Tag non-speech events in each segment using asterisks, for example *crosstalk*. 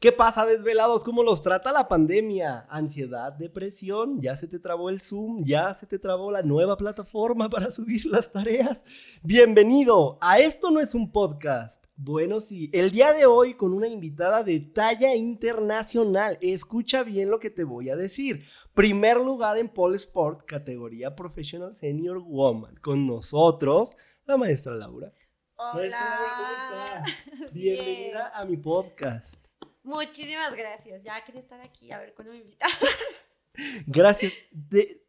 ¿Qué pasa, desvelados? ¿Cómo los trata la pandemia? Ansiedad, depresión, ya se te trabó el Zoom, ya se te trabó la nueva plataforma *laughs* para subir las tareas. Bienvenido a Esto no es un podcast. Bueno, sí, el día de hoy con una invitada de talla internacional. Escucha bien lo que te voy a decir. Primer lugar en Pole Sport, categoría Professional Senior Woman. Con nosotros, la maestra Laura. Hola. Maestra Laura, ¿cómo está? *laughs* Bienvenida a mi podcast. Muchísimas gracias. Ya quería estar aquí a ver cuándo me invitas. *laughs* Gracias.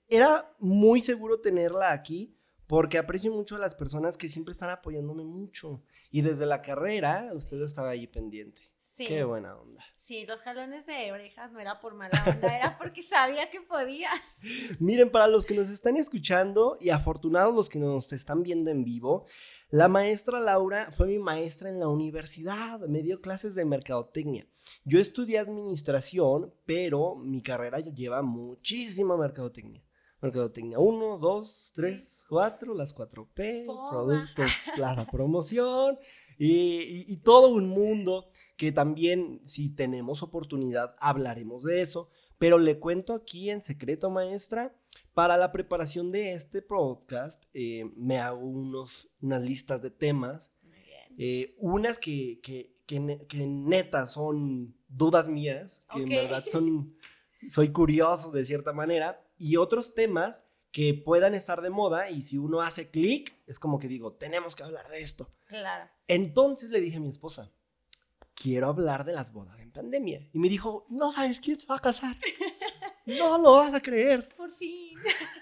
Era muy seguro tenerla aquí porque aprecio mucho a las personas que siempre están apoyándome mucho. Y desde la carrera, usted estaba ahí pendiente. Sí. Qué buena onda. Sí, los jalones de orejas no era por mala onda, era porque sabía que podías. *laughs* Miren, para los que nos están escuchando y afortunados los que nos están viendo en vivo, la maestra Laura fue mi maestra en la universidad, me dio clases de mercadotecnia. Yo estudié administración, pero mi carrera lleva muchísima mercadotecnia. Mercadotecnia 1, 2, 3, 4, las 4P, Foda. productos, plaza promoción y, y- y todo un mundo que también si tenemos oportunidad hablaremos de eso. Pero le cuento aquí en secreto, maestra, para la preparación de este podcast eh, me hago unos, unas listas de temas, eh, unas que, que, que, que neta son dudas mías, que Ok. en verdad son, soy curioso de cierta manera, y otros temas que puedan estar de moda y si uno hace clic, es como que digo, tenemos que hablar de esto. Claro. Entonces le dije a mi esposa, quiero hablar de las bodas en pandemia. Y me dijo, no sabes quién se va a casar. *laughs* No lo vas a creer. Por fin.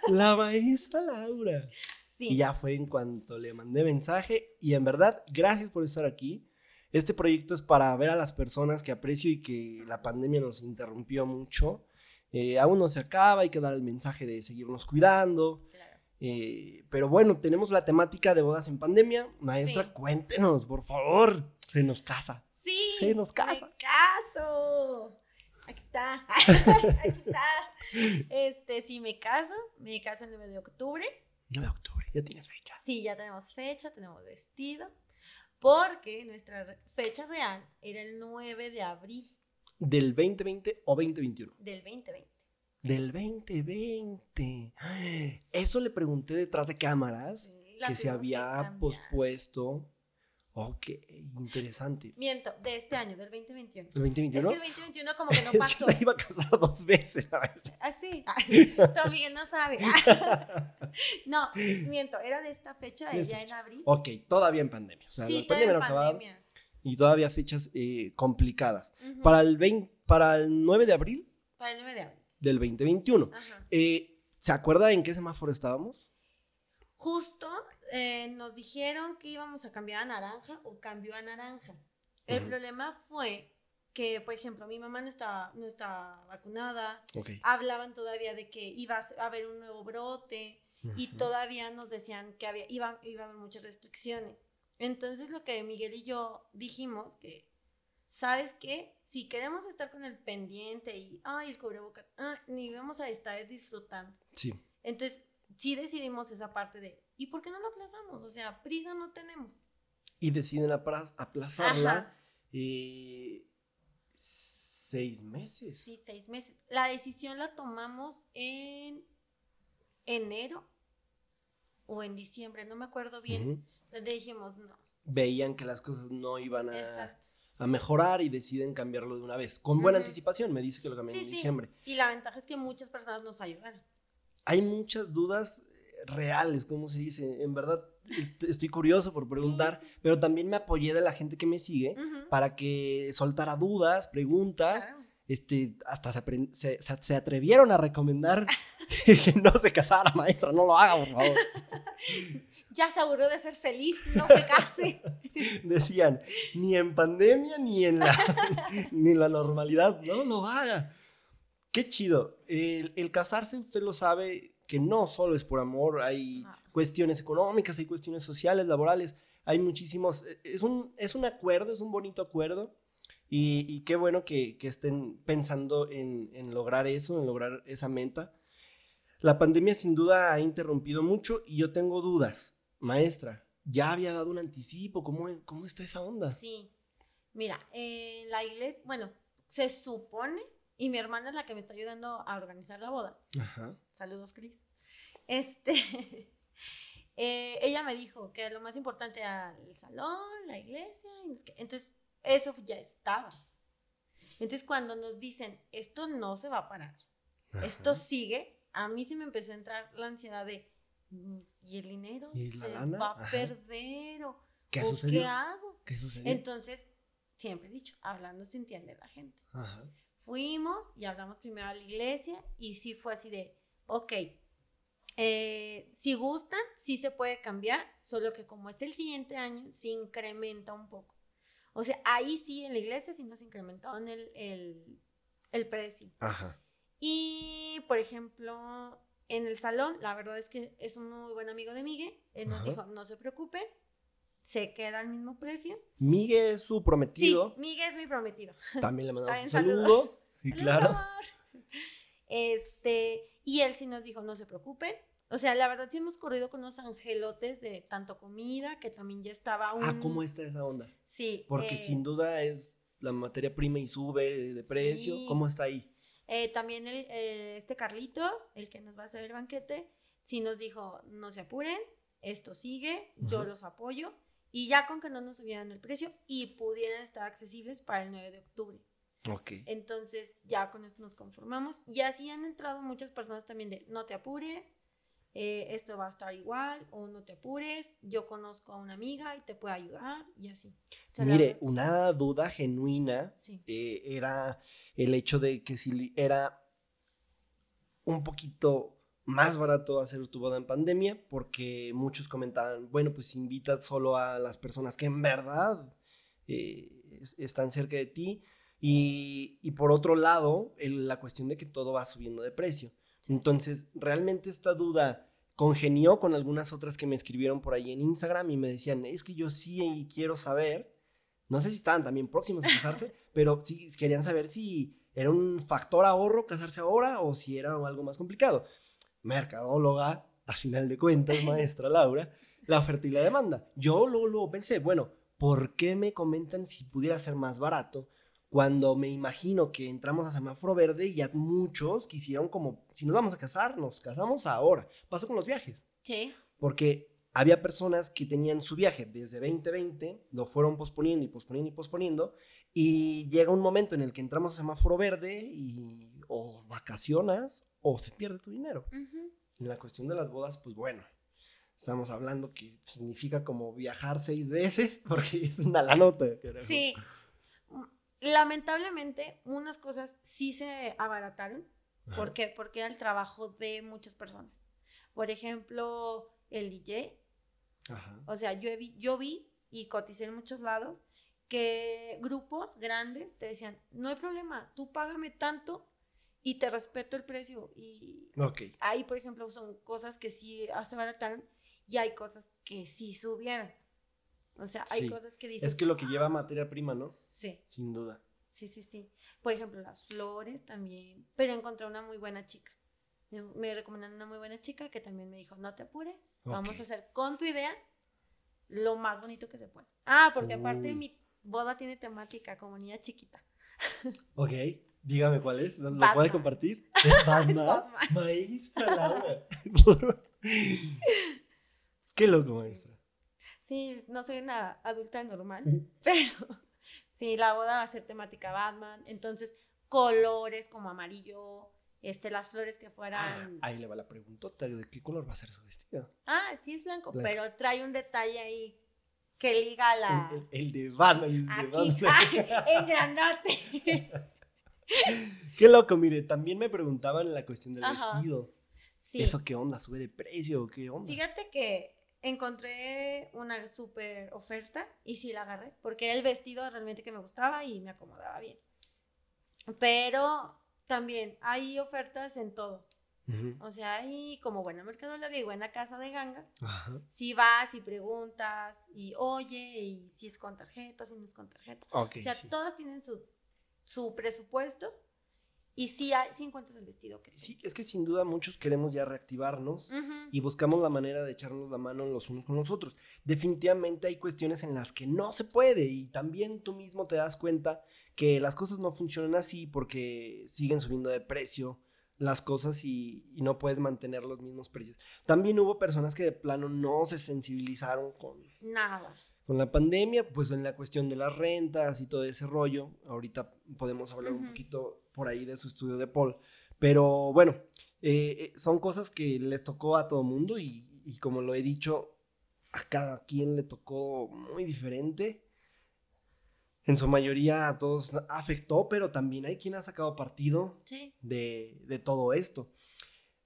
La maestra Laura. Sí. Y ya fue en cuanto le mandé mensaje. Y en verdad, gracias por estar aquí. Este proyecto es para ver a las personas que aprecio y que la pandemia nos interrumpió mucho. Eh, aún no se acaba, hay que dar el mensaje de seguirnos cuidando. Claro. Eh, pero bueno, tenemos la temática de bodas en pandemia. Maestra, Sí. cuéntenos, por favor. Se nos casa. Sí. Se nos casa. Caso. Aquí está. *laughs* Aquí está. Este, sí, me caso. Me caso el 9 de octubre. 9 de octubre, ya tienes fecha. Sí, ya tenemos fecha, tenemos vestido. Porque nuestra fecha real era el 9 de abril ¿Del 2020 o 2021? del 2020. Del 2020. *gasps* Eso le pregunté detrás de cámaras, la que se que había cambiar. pospuesto. Ok, interesante. Miento, de este año, del 2021. ¿El Es 2021? que el 2021 como que no *laughs* Es que pasó. se iba a casar dos veces. Así. Tu amiga no sabe. *laughs* No, miento, era de esta fecha, De ya en abril. Ok, todavía en pandemia. O sea, Sí, la todavía pandemia no ha acabado pandemia. Y todavía fechas eh, complicadas. Ujú, Para el, 20 para el 9 de abril Para el 9 de abril. del 2021. Ajá. Eh, ¿Se acuerda en qué semáforo estábamos? Justo eh, nos dijeron que íbamos a cambiar a naranja o cambió a naranja. El Ujú. problema fue que, por ejemplo, mi mamá no estaba, no estaba vacunada, Ok. hablaban todavía de que iba a haber un nuevo brote y todavía nos decían que había, iba, iba a haber muchas restricciones. Entonces lo que Miguel y yo dijimos que, ¿sabes qué? Si queremos estar con el pendiente y, ay, el cubrebocas, ah, ni vamos a estar disfrutando. Sí. Entonces sí decidimos esa parte de, ¿y por qué no lo aplazamos? O sea, prisa no tenemos. Y deciden aplazarla eh, seis meses. Sí, seis meses. La decisión la tomamos en enero o en diciembre, no me acuerdo bien. Dijimos, no. Veían que las cosas no iban a, Exacto. a mejorar y deciden cambiarlo de una vez. Con buena Ujú. anticipación, me dice que lo cambian Sí, en sí. diciembre. Y la ventaja es que muchas personas nos ayudaron. Hay muchas dudas eh, reales, ¿cómo se dice? En verdad, est- estoy curioso por preguntar, pero también me apoyé de la gente que me sigue Ujú. para que soltara dudas, preguntas. Claro. Este, hasta se- se- se atrevieron a recomendar *laughs* que no se casara, maestra, no lo haga, por favor. *laughs* Ya se aburrió de ser feliz, no se case. *laughs* Decían, ni en pandemia ni en la, *laughs* ni en la normalidad, no lo haga. Qué chido. El, el casarse, usted lo sabe, que no solo es por amor, hay Ah. cuestiones económicas, hay cuestiones sociales, laborales, hay muchísimos. Es un, es un acuerdo, es un bonito acuerdo. Y, y qué bueno que, que estén pensando en, en lograr eso, en lograr esa meta. La pandemia sin duda ha interrumpido mucho y yo tengo dudas. Maestra, ya había dado un anticipo, ¿cómo, cómo está esa onda? Sí. Mira, en la iglesia, bueno, se supone, y mi hermana es la que me está ayudando a organizar la boda. Ajá. Saludos, Cris. Este, *laughs* eh, ella me dijo que lo más importante era el salón, la iglesia, entonces eso ya estaba. Entonces cuando nos dicen, esto no se va a parar, esto sigue, a mí sí me empezó a entrar la ansiedad de, "Mm, ¿y el dinero ¿Y la se lana? va a perder? ¿O, ¿Qué o sucedió? qué hago? ¿Qué sucedió? Entonces, siempre he dicho, hablando se entiende la gente. Ajá. Fuimos y hablamos primero a la iglesia y sí fue así de, ok, eh, si gustan, sí se puede cambiar, solo que como es el siguiente año, se incrementa un poco. O sea, ahí sí en la iglesia sí nos incrementaron el, el, el precio. Ajá. Y, por ejemplo, en el salón, la verdad es que es un muy buen amigo de Miguel. Él nos Ajá. dijo, no se preocupen, se queda al mismo precio. Miguel es su prometido. Sí, Miguel es mi prometido. También le mandamos un saludo. saludos. Sí, claro. amor. Este, y él sí nos dijo, no se preocupen. O sea, la verdad sí hemos corrido con unos angelotes de tanto comida, que también ya estaba un... Ah, ¿cómo está esa onda? Sí. Porque eh, sin duda es la materia prima y sube de precio. Sí. ¿Cómo está ahí? Eh, también el, eh, este Carlitos, el que nos va a hacer el banquete, sí nos dijo, no se apuren, esto sigue, yo los apoyo. Y ya con que no nos subieran el precio y pudieran estar accesibles para el 9 de octubre. Ok. Entonces ya con eso nos conformamos. Y así han entrado muchas personas también de no te apures, eh, esto va a estar igual, o no te apures, yo conozco a una amiga y te puede ayudar, y así. O sea, la Mire, verdad, sí. una duda genuina Sí. eh, era el hecho de que si era un poquito más barato hacer tu boda en pandemia, porque muchos comentaban, bueno, pues invitas solo a las personas que en verdad eh, es- están cerca de ti, y, y por otro lado, el- la cuestión de que todo va subiendo de precio. Entonces, realmente esta duda congenió con algunas otras que me escribieron por ahí en Instagram y me decían, es que yo sí quiero saber, no sé si estaban también próximos a casarse, *laughs* pero sí querían saber si era un factor ahorro casarse ahora o si era algo más complicado. Mercadóloga, a final de cuentas, maestra Laura, la oferta y la demanda. Yo luego, luego pensé, bueno, ¿por qué me comentan si pudiera ser más barato? Cuando me imagino que entramos a semáforo verde y ya muchos quisieron como, si nos vamos a casar, nos casamos ahora. Pasó con los viajes Sí, porque había personas que tenían su viaje desde 2020, lo fueron posponiendo y posponiendo y posponiendo, y llega un momento en el que entramos a semáforo verde y o vacacionas o se pierde tu dinero. ujú, En la cuestión de las bodas, pues bueno, estamos hablando que significa como viajar seis veces, *laughs* porque es una la nota. sí. Lamentablemente, unas cosas sí se abarataron. ¿Por qué? Porque era el trabajo de muchas personas. Por ejemplo, el DJ, Ajá. O sea, yo, vi, yo vi y coticé en muchos lados que grupos grandes te decían, no hay problema, tú págame tanto y te respeto el precio. Y ahí, por ejemplo, son cosas que sí se abarataron y hay cosas que sí subieron. O sea, hay Sí. cosas que dices, Es que lo que lleva materia prima, ¿no? sí, Sin duda. sí, sí, sí. Por ejemplo, las flores también. Pero encontré una muy buena chica. Me- Me recomendaron una muy buena chica que también me dijo, no te apures, vamos a hacer con tu idea lo más bonito que se pueda. Ah, porque aparte mi boda tiene temática como niña chiquita. *laughs* Ok, dígame cuál es. ¿Lo Batman. puede compartir? *laughs* Es Batman. Batman. Maestra Laura. *laughs* Qué loco, maestra. Sí, no soy una adulta normal, *laughs* pero sí, la boda va a ser temática Batman. Entonces, colores como amarillo, este, las flores que Ah, fueran... ahí le va la preguntota de qué color va a ser su vestido. Ah, sí es blanco, Blanco. pero trae un detalle ahí que liga a la... El, el- el de Batman. el de Aquí, Batman. *laughs* ah, *laughs* en grandote. Qué loco, mire, también me preguntaban la cuestión del Ajá. vestido. Sí. ¿Eso qué onda? ¿Sube de precio? ¿Qué onda? Fíjate que encontré una súper oferta y sí la agarré, porque era el vestido realmente que me gustaba y me acomodaba bien. Pero también hay ofertas en todo. Ujú. O sea, hay como buena mercadóloga y buena casa de ganga. Si vas y preguntas y oye, y si es con tarjeta, si no es con tarjeta. O sea, sí. todas tienen su, su presupuesto y sí, hay, sí encuentras el vestido que... Sí, es que sin duda muchos queremos ya reactivarnos y buscamos la manera de echarnos la mano los unos con los otros. Definitivamente hay cuestiones en las que no se puede y también tú mismo te das cuenta que las cosas no funcionan así porque siguen subiendo de precio las cosas y, y, no puedes mantener los mismos precios. También hubo personas que de plano no se sensibilizaron con nada. Con la pandemia, pues en la cuestión de las rentas y todo ese rollo, ahorita podemos hablar un poquito por ahí de su estudio de Paul, pero bueno, eh, eh, son cosas que le tocó a todo mundo y, y como lo he dicho, a cada quien le tocó muy diferente. En su mayoría a todos afectó, pero también hay quien ha sacado partido de, todo esto.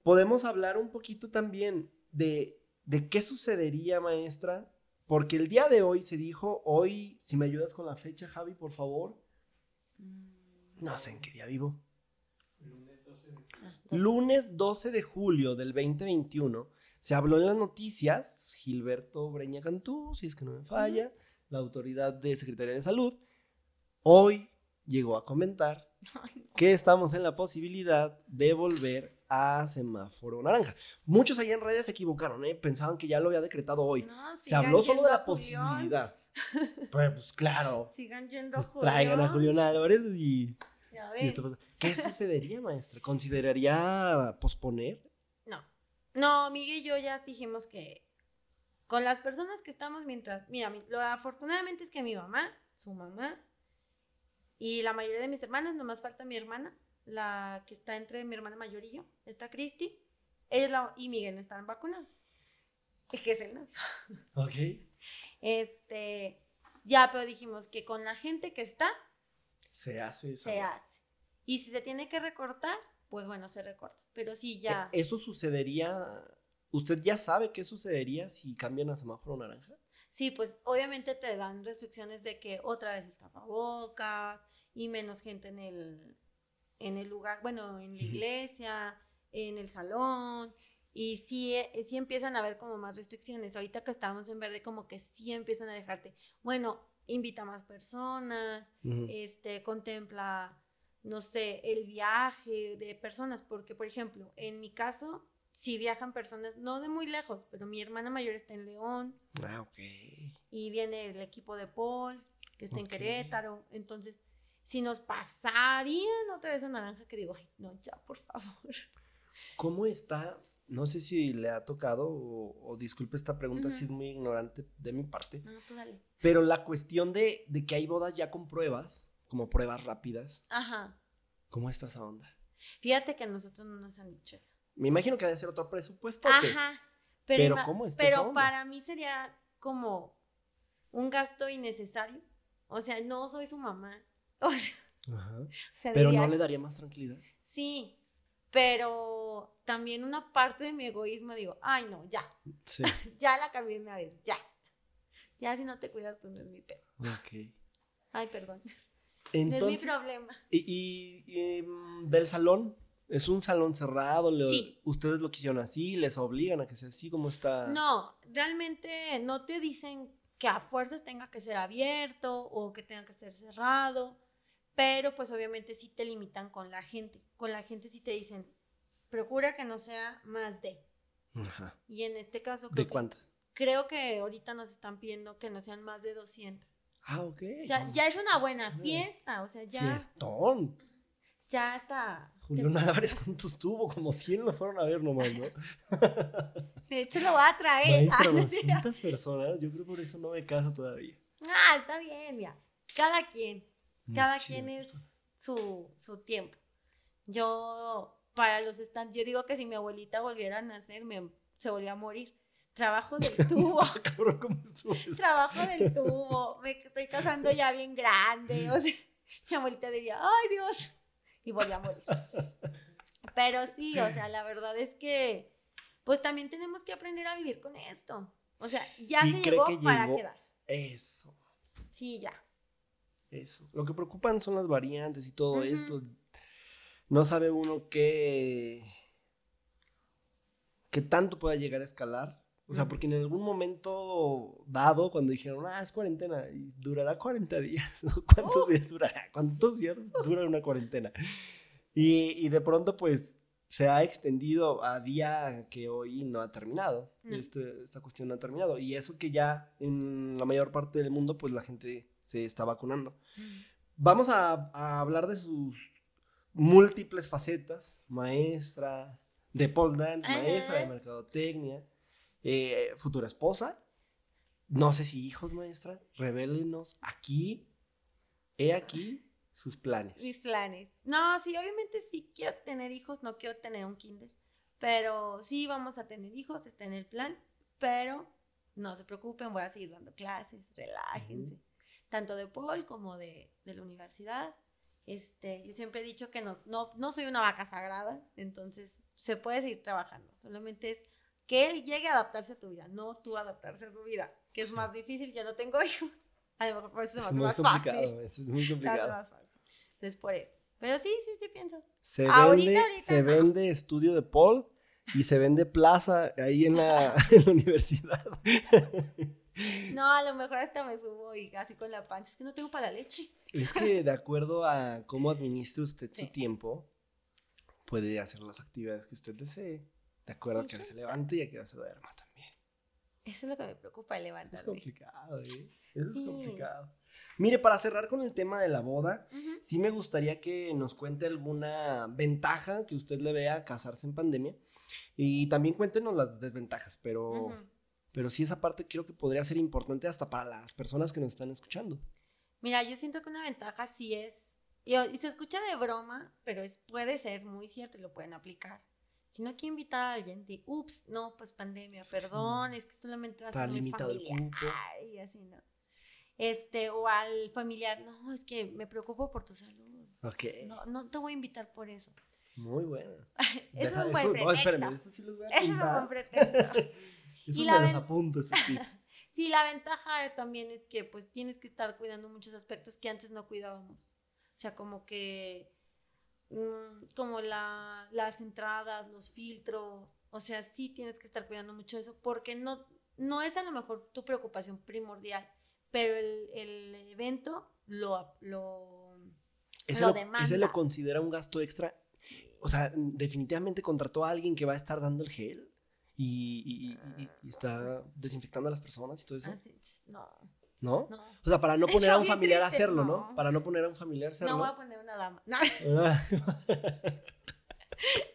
Podemos hablar un poquito también de, de qué sucedería, maestra, porque el día de hoy se dijo, hoy, si me ayudas con la fecha, Javi, por favor. Mm. No sé en qué día vivo. Lunes 12 de julio del 2021 se habló en las noticias, Gilberto Breña Cantú, si es que no me falla, la autoridad de Secretaría de Salud, hoy llegó a comentar *laughs* que estamos en la posibilidad de volver a semáforo naranja. Muchos ahí en redes se equivocaron, ¿eh? pensaban que ya lo había decretado hoy. se habló solo de la posibilidad. *laughs* Pues, pues, claro. Sigan yendo pues, Traigan a Julián Álvarez y... ¿Qué *laughs* sucedería, maestra? ¿Consideraría posponer? No. No, Miguel y yo ya dijimos que con las personas que estamos mientras... Mira, lo afortunadamente es que mi mamá, su mamá y la mayoría de mis hermanas, nomás falta mi hermana, la que está entre mi hermana mayor y yo, está Cristi. Ella y Miguel no están vacunados. *laughs* Es que es el novio. Ok. Este, ya, pero dijimos que con la gente que está, se hace eso. Se hace. Y si se tiene que recortar, pues bueno, se recorta. Pero sí, ya. ¿E-, ¿Eso sucedería? ¿Usted ya sabe qué sucedería si cambian a semáforo naranja? Sí, pues obviamente te dan restricciones de que otra vez el tapabocas y menos gente en el, en el lugar, bueno, en la iglesia, en el salón. Y sí, eh, sí empiezan a haber como más restricciones. Ahorita que estamos en verde, como que sí empiezan a dejarte, bueno, invita a más personas, este, contempla, no sé, el viaje de personas, porque por ejemplo, en mi caso, si viajan personas, no de muy lejos, pero mi hermana mayor está en León. Ah, ok. Y viene el equipo de Paul, que está en Querétaro. Entonces, si nos pasarían otra vez a Naranja, que digo, ay, no, ya, por favor. ¿Cómo está? No sé si le ha tocado o, disculpe esta pregunta si es muy ignorante de mi parte. No, tú dale. Pero la cuestión de, de que hay bodas ya con pruebas, como pruebas rápidas. Ajá. ¿Cómo está esa onda? Fíjate que a nosotros no nos han dicho eso. Me imagino que debe ser otro presupuesto. Ajá. Pero, ¿cómo Pero para mí sería como un gasto innecesario. O sea, no soy su mamá. *laughs* Ajá. pero no le daría más tranquilidad. Sí, pero también una parte de mi egoísmo digo, ay no, ya. Sí. *laughs* ya la cambié una vez, ya. Ya si no te cuidas tú no es mi pedo. Ok. Ay, perdón. *laughs* no es mi problema. ¿Y, em, del salón? ¿Es un salón cerrado? ¿Ustedes lo quisieron así? ¿Les obligan a que sea así como está? No, realmente no te dicen que a fuerzas tenga que ser abierto o que tenga que ser cerrado, pero pues obviamente sí te limitan con la gente. Con la gente sí te dicen, procura que no sea más de. Ajá. Y en este caso... ¿De cuántas? Creo que ahorita nos están pidiendo que no sean más de 200. Ah, ok. O sea, ya es una buena fiesta, o sea, ya... Fiestón. Ya está Julián Álvarez, ¿cuántos tuvo? Como 100 lo fueron a ver nomás, ¿no? *laughs* De hecho, lo voy a traer. Maestra, *laughs* 200 personas, yo creo que por eso no me caso todavía. Ah, está bien, mira. Cada quien, cada quien es su, su tiempo. Yo, para los están, yo digo que si mi abuelita volviera a nacer, me, se volvió a morir. Trabajo del *laughs* tubo. ¿cómo estuvo Trabajo del tubo. Me estoy casando ya bien grande. O sea, *laughs* mi abuelita diría, ay Dios y voy a morir. Pero sí, o sea, la verdad es que, pues también tenemos que aprender a vivir con esto. O sea, ya se llegó para quedar. Eso. Sí, ya. Eso. Lo que preocupan son las variantes y todo esto. No sabe uno qué, qué tanto pueda llegar a escalar. O sea, porque en algún momento dado, cuando dijeron, ah, es cuarentena, y durará 40 días, *laughs* ¿cuántos días durará? ¿Cuántos días dura una cuarentena? Y, y, de pronto, pues, se ha extendido a día que hoy no ha terminado. Este, esta cuestión no ha terminado. Y eso que ya en la mayor parte del mundo, pues, la gente se está vacunando. vamos a, a hablar de sus múltiples facetas, maestra de pole dance, Ajá. maestra de mercadotecnia, eh, futura esposa, no sé si hijos, maestra, revélenos aquí, he aquí sus planes. Mis planes. No, sí, obviamente sí quiero tener hijos, no quiero tener un kinder. Pero sí vamos a tener hijos, está en el plan. Pero no se preocupen, voy a seguir dando clases, relájense. Tanto de Paul como de, de la universidad. Este, yo siempre he dicho que no, no, no soy una vaca sagrada, entonces se puede seguir trabajando. Solamente es que él llegue a adaptarse a tu vida, no tú adaptarse a su vida, que es más difícil. Yo no tengo *laughs* hijos. A lo mejor por eso Es más complicado, fácil. es muy complicado. más fácil. Entonces, por eso. Pero sí, sí, sí pienso. Se Ahorita, vende, ahorita se no. vende estudio de Paul y se vende plaza ahí en la, *laughs* en la universidad. *laughs* No, a lo mejor hasta me subo y así con la panza. Es que no tengo para la leche. Es que de acuerdo a cómo administre usted Sí. su tiempo, puede hacer las actividades que usted desee. De acuerdo Sí, a que se levante y a que se duerma también. Eso es lo que me preocupa de Es levantarme. complicado, ¿eh? Eso Sí. es complicado. Mire, para cerrar con el tema de la boda, sí me gustaría que nos cuente alguna ventaja que usted le vea a casarse en pandemia. Y también cuéntenos las desventajas, pero. Pero sí esa parte creo que podría ser importante hasta para las personas que nos están escuchando. Mira, yo siento que una ventaja sí es, y, y se escucha de broma, pero es, puede ser muy cierto y lo pueden aplicar. Si no quiero invitar a alguien, de, ups, no, pues pandemia, perdón, es que solamente va a ser familiar. cupo. Y así, ¿no? Este, o al familiar, no, es que me preocupo por tu salud. Ok. No, no te voy a invitar por eso. Muy bueno. *laughs* Es Deja- un buen eso- no, pretexto. espérame, eso sí los voy a Ese es un buen pretexto. *laughs* Eso me los apunto, esos tips. *laughs* Sí, la ventaja también es que pues tienes que estar cuidando muchos aspectos que antes no cuidábamos. O sea, como que mm, como la, las entradas, los filtros, o sea, sí tienes que estar cuidando mucho eso porque no, no es a lo mejor tu preocupación primordial, pero el, el evento lo, lo, Ese Lo lo, demanda. ese lo considera un gasto extra. O sea, definitivamente contrató a alguien que va a estar dando el gel y, y- y- y- y está desinfectando a las personas y todo eso. así, no, ¿No? no. O sea, para no poner hecho, a un familiar a hacerlo, ¿no? no. Para no poner a un familiar a No hacerlo. voy a poner una dama. No. *laughs*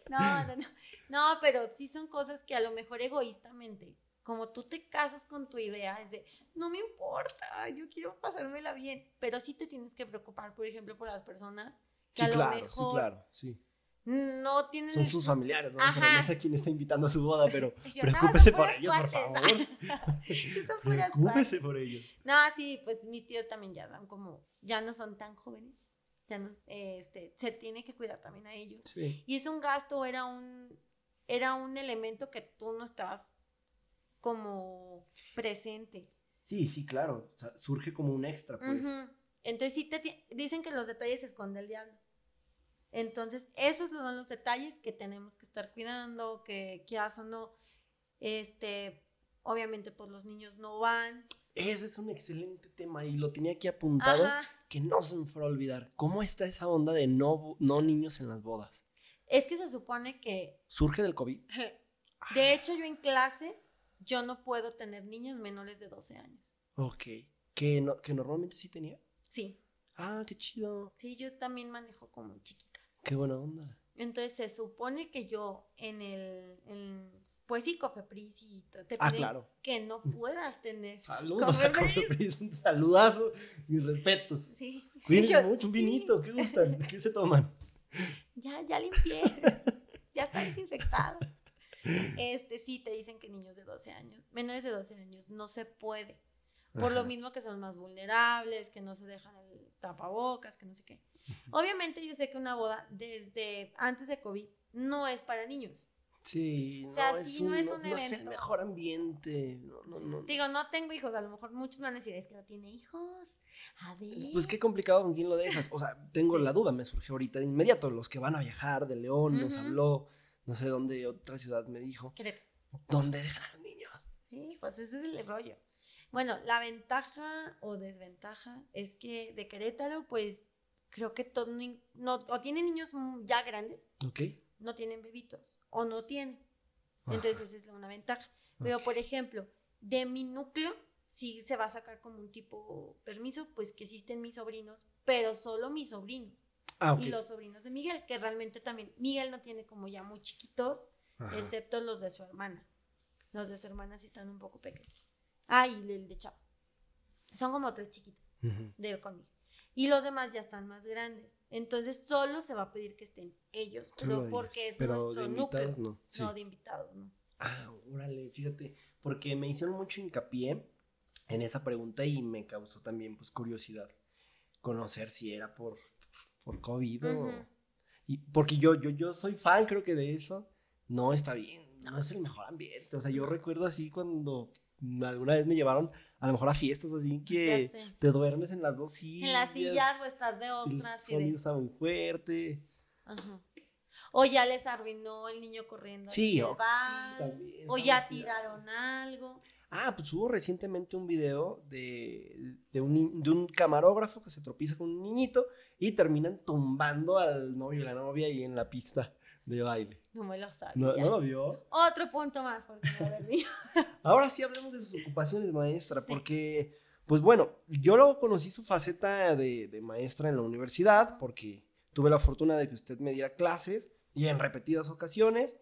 Ah, No, no, no. No, pero sí son cosas que a lo mejor egoístamente, como tú te casas con tu idea, es de, no me importa, yo quiero pasármela bien, pero sí te tienes que preocupar, por ejemplo, por las personas que sí, a lo claro, sí, mejor claro, sí. No tienen... Son sus familiares, ¿no? O sea, Ajá. no sé quién está invitando a su boda, *laughs* pero Yo, preocúpese por ellos, por favor. *laughs* *laughs* Preocúpese por ellos. No, sí, pues mis tíos también ya dan como, ya no son tan jóvenes, ya no, este, se tiene que cuidar también a ellos. Sí. Y es un gasto, era un, era un elemento que tú no estabas como presente. Sí, sí, claro. O sea, surge como un extra, pues. Entonces sí te dicen que los detalles se esconde el diablo. Entonces, esos son los detalles que tenemos que estar cuidando, que quieras o no, este, obviamente pues los niños no van. Ese es un excelente tema y lo tenía aquí apuntado Ajá. que no se me fuera a olvidar. ¿Cómo está esa onda de no, no niños en las bodas? Es que se supone que ¿Surge del COVID? *laughs* De hecho, yo en clase, yo no puedo tener niños menores de 12 años. Ok. ¿Que, no, que normalmente sí tenía? Sí, Ah, qué chido. sí, yo también manejo como chiquita. Qué buena onda. Entonces, se supone que yo en el, en, pues sí, Cofepris y te Ah, piden claro. que no puedas tener. Saludos a Cofepris. Cofepris, un saludazo, mis respetos. Sí. Cuídense Yo, mucho, un sí, vinito, ¿qué gustan? ¿Qué se toman? Ya, ya limpié. ya está desinfectado. Este, sí, te dicen que niños de 12 años, menores de 12 años, no se puede. Por lo mismo que son más vulnerables, que no se dejan el tapabocas, que no sé qué. Obviamente yo sé que una boda desde antes de COVID no es para niños. Sí, O sea, no, es sí, un, no es no- un no es el evento. mejor ambiente. No, no, no. Digo, no tengo hijos, a lo mejor muchos van a decir, es que no tiene hijos. A ver. Pues qué complicado con quién lo dejas. O sea, tengo la duda, me surgió ahorita de inmediato. Los que van a viajar de León, nos Ujú. habló, no sé dónde, otra ciudad me dijo. Querétaro. ¿Dónde dejan a los niños? Sí, pues ese es el rollo. Bueno, la ventaja o desventaja es que de Querétaro, pues creo que todo, no, o tienen niños ya grandes, Ok. no tienen bebitos, o no tienen. Entonces esa es una ventaja. Pero, por ejemplo, de mi núcleo, sí se va a sacar como un tipo permiso, pues que existen mis sobrinos, pero solo mis sobrinos. Ah, ok. Y los sobrinos de Miguel, que realmente también, Miguel no tiene como ya muy chiquitos, Ajá. excepto los de su hermana. Los de su hermana sí están un poco pequeños. Ah, y el de Chavo. Son como tres chiquitos de conmigo. Y los demás ya están más grandes. Entonces solo se va a pedir que estén ellos, Solo pero ellos. porque es Pero nuestro de núcleo. no. Sí. No, de invitados, no. Ah, órale, fíjate, porque me hicieron mucho hincapié en esa pregunta y me causó también pues curiosidad conocer si era por, por COVID o- y porque yo, yo, yo soy fan creo que de eso, no está bien, no es el mejor ambiente, o sea, yo recuerdo así cuando alguna vez me llevaron a lo mejor a fiestas así que te duermes en las dos sillas. En las sillas o estás de el ostras de- sonido está muy fuerte. Ajá. O ya les arruinó el niño corriendo. Sí, el o- sí, vals, también, o ya tiraron algo. Ah, pues hubo recientemente un video de, de, un, de un camarógrafo que se tropieza con un niñito y terminan tumbando al novio y la novia ahí en la pista de baile. No me lo sabía. ¿No, ¿no lo vio? Otro punto más porque no. *laughs* Ahora sí hablemos de sus ocupaciones, maestra, Sí. porque, pues bueno, yo luego conocí su faceta de, de maestra en la universidad, porque tuve la fortuna de que usted me diera clases y en repetidas ocasiones.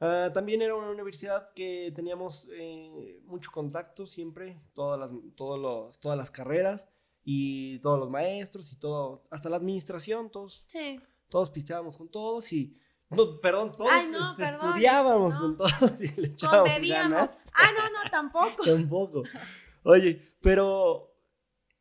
Ah, también era una universidad que teníamos eh, mucho contacto siempre, todas las, todos los, todas las carreras y todos los maestros y todo, hasta la administración, todos, Sí. todos pisteábamos con todos y, no, perdón, todos Ay, no, este, perdón, estudiábamos no. con todos y le echábamos ganas. Ah, no, no, tampoco. *laughs* Tampoco. Oye, pero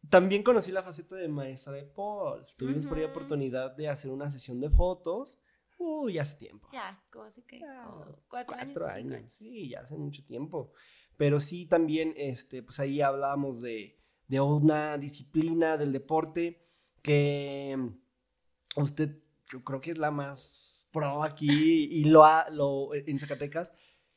también conocí la faceta de maestra de Paul. Tuvimos por ahí oportunidad de hacer una sesión de fotos. Uy, hace tiempo. Ya, ¿cómo hace que? Como cuatro, Cuatro años. años, sí, ya hace mucho tiempo. Pero sí, también, este, pues ahí hablábamos de, de una disciplina del deporte que usted, yo creo que es la más pro aquí y lo ha, lo, en Zacatecas.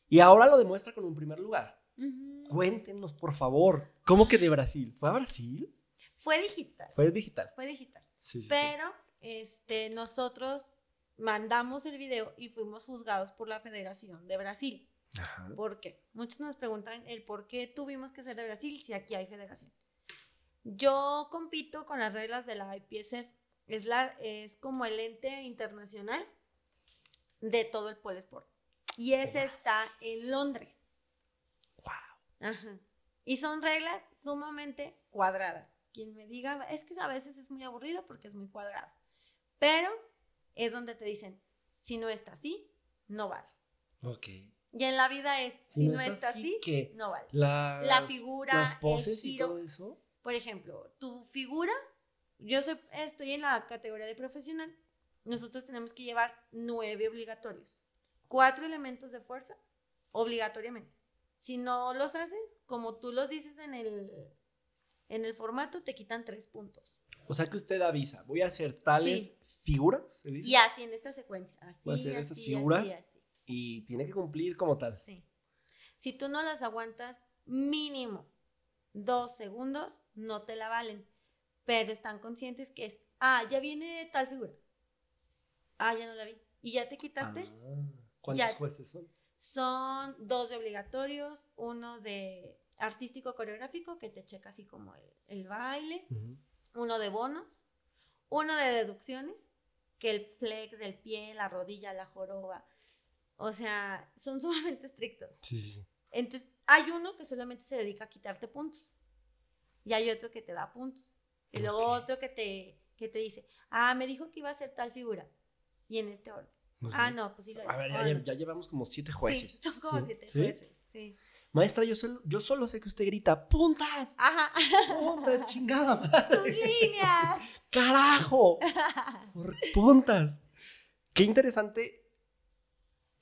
Y ahora lo demuestra con un primer lugar. Ujú. Cuéntenos, por favor, ¿cómo que de Brasil? ¿Fue a Brasil? Fue digital. Fue digital. Fue digital. Sí, sí, sí. Pero este, nosotros mandamos el video y fuimos juzgados por la Federación de Brasil. Ajá. ¿Por qué? Muchos nos preguntan el por qué tuvimos que ser de Brasil si aquí hay federación. Yo compito con las reglas de la IPSF. Es, la, es como el ente internacional de todo el pole sport. Y ese está en Londres. Wow. Ajá. Y son reglas sumamente cuadradas. Quien me diga, es que a veces es muy aburrido porque es muy cuadrado. Pero es donde te dicen, si no está así, no vale. Ok. Y en la vida es, si, no, está así, ¿qué? no vale. Las, La figura, las el poses y giro. todo eso. Por ejemplo, tu figura, yo soy- estoy en la categoría de profesional, nosotros tenemos que llevar nueve obligatorios. Cuatro elementos de fuerza, obligatoriamente. Si no los hacen, como tú los dices en el, en el formato, te quitan tres puntos. O sea que usted avisa, voy a hacer tales Sí. figuras, ¿se dice? Y así en esta secuencia. Así, Voy a hacer esas así, figuras. así, así. Y tiene que cumplir como tal. Sí. Si tú no las aguantas mínimo dos segundos, no te la valen. Pero están conscientes que es, ah, ya viene tal figura. Ah, ya no la vi. ¿Y ya te quitaste? Ah, ¿Cuántos Ya. jueces son? Son dos de obligatorios, uno de artístico coreográfico que te checa así como el, el baile, Ujú. uno de bonos, uno de deducciones, que el flex del pie, la rodilla, la joroba. O sea, son *laughs* sumamente estrictos. Sí. Entonces, hay uno que solamente se dedica a quitarte puntos. Y hay otro que te da puntos. Y luego Ok. otro que te, que te dice, ah, me dijo que iba a ser tal figura. Y en este orden. Ah, no, pues sí lo A ver, ya, llevamos como siete jueces. Sí, son como Sí. siete jueces. Sí. Maestra, yo solo, yo solo sé que usted grita, ¡puntas! Ajá, ¡Puntas, *laughs* chingada tus líneas. *laughs* ¡Carajo! Por puntas. Qué interesante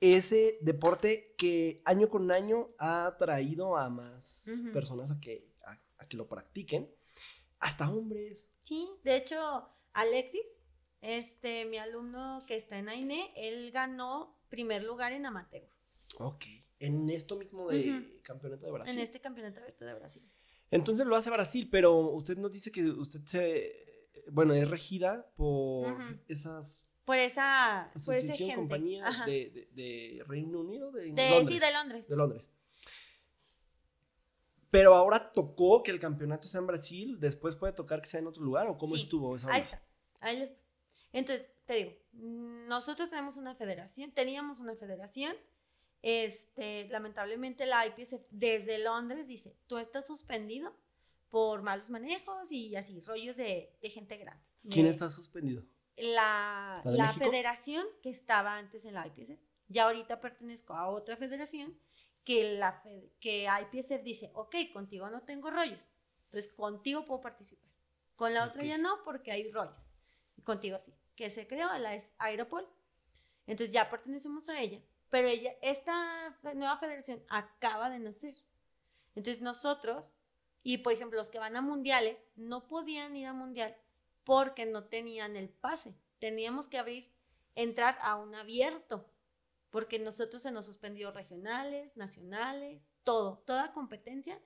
ese deporte que año con año ha traído a más personas a que, a, a que lo practiquen. Hasta hombres. Sí, de hecho, Alexis, este, mi alumno que está en AINE, él ganó primer lugar en amateur. Ok. En esto mismo de campeonato de Brasil. En este campeonato abierto de Brasil. Entonces lo hace Brasil, pero usted nos dice que usted se. Bueno, es regida por esas Por esa, por ese asociación, compañía de, de- de Reino Unido, de, De- Londres. Sí, de Londres. de Londres. Pero ahora tocó que el campeonato sea en Brasil, después puede tocar que sea en otro lugar, ¿o cómo Sí, estuvo esa Ahí onda? está. Ahí les- Entonces, te digo, nosotros tenemos una federación, teníamos una federación. Este, lamentablemente la IPSF desde Londres dice, tú estás suspendido por malos manejos y así, rollos de, de gente grande. ¿Quién De- está suspendido? La, ¿La federación que estaba antes en la IPSF. Ya ahorita pertenezco a otra federación que, la que IPSF dice, ok, contigo no tengo rollos, entonces contigo puedo participar. Con la otra ya no porque hay rollos. Contigo sí. Que se creó, la es Aeropol. Entonces ya pertenecemos a ella. Pero ella, esta nueva federación acaba de nacer. Entonces nosotros, y por ejemplo los que van a mundiales, no podían ir a mundial porque no tenían el pase. Teníamos que abrir, entrar a un abierto, porque nosotros se nos suspendió regionales, nacionales, todo, toda competencia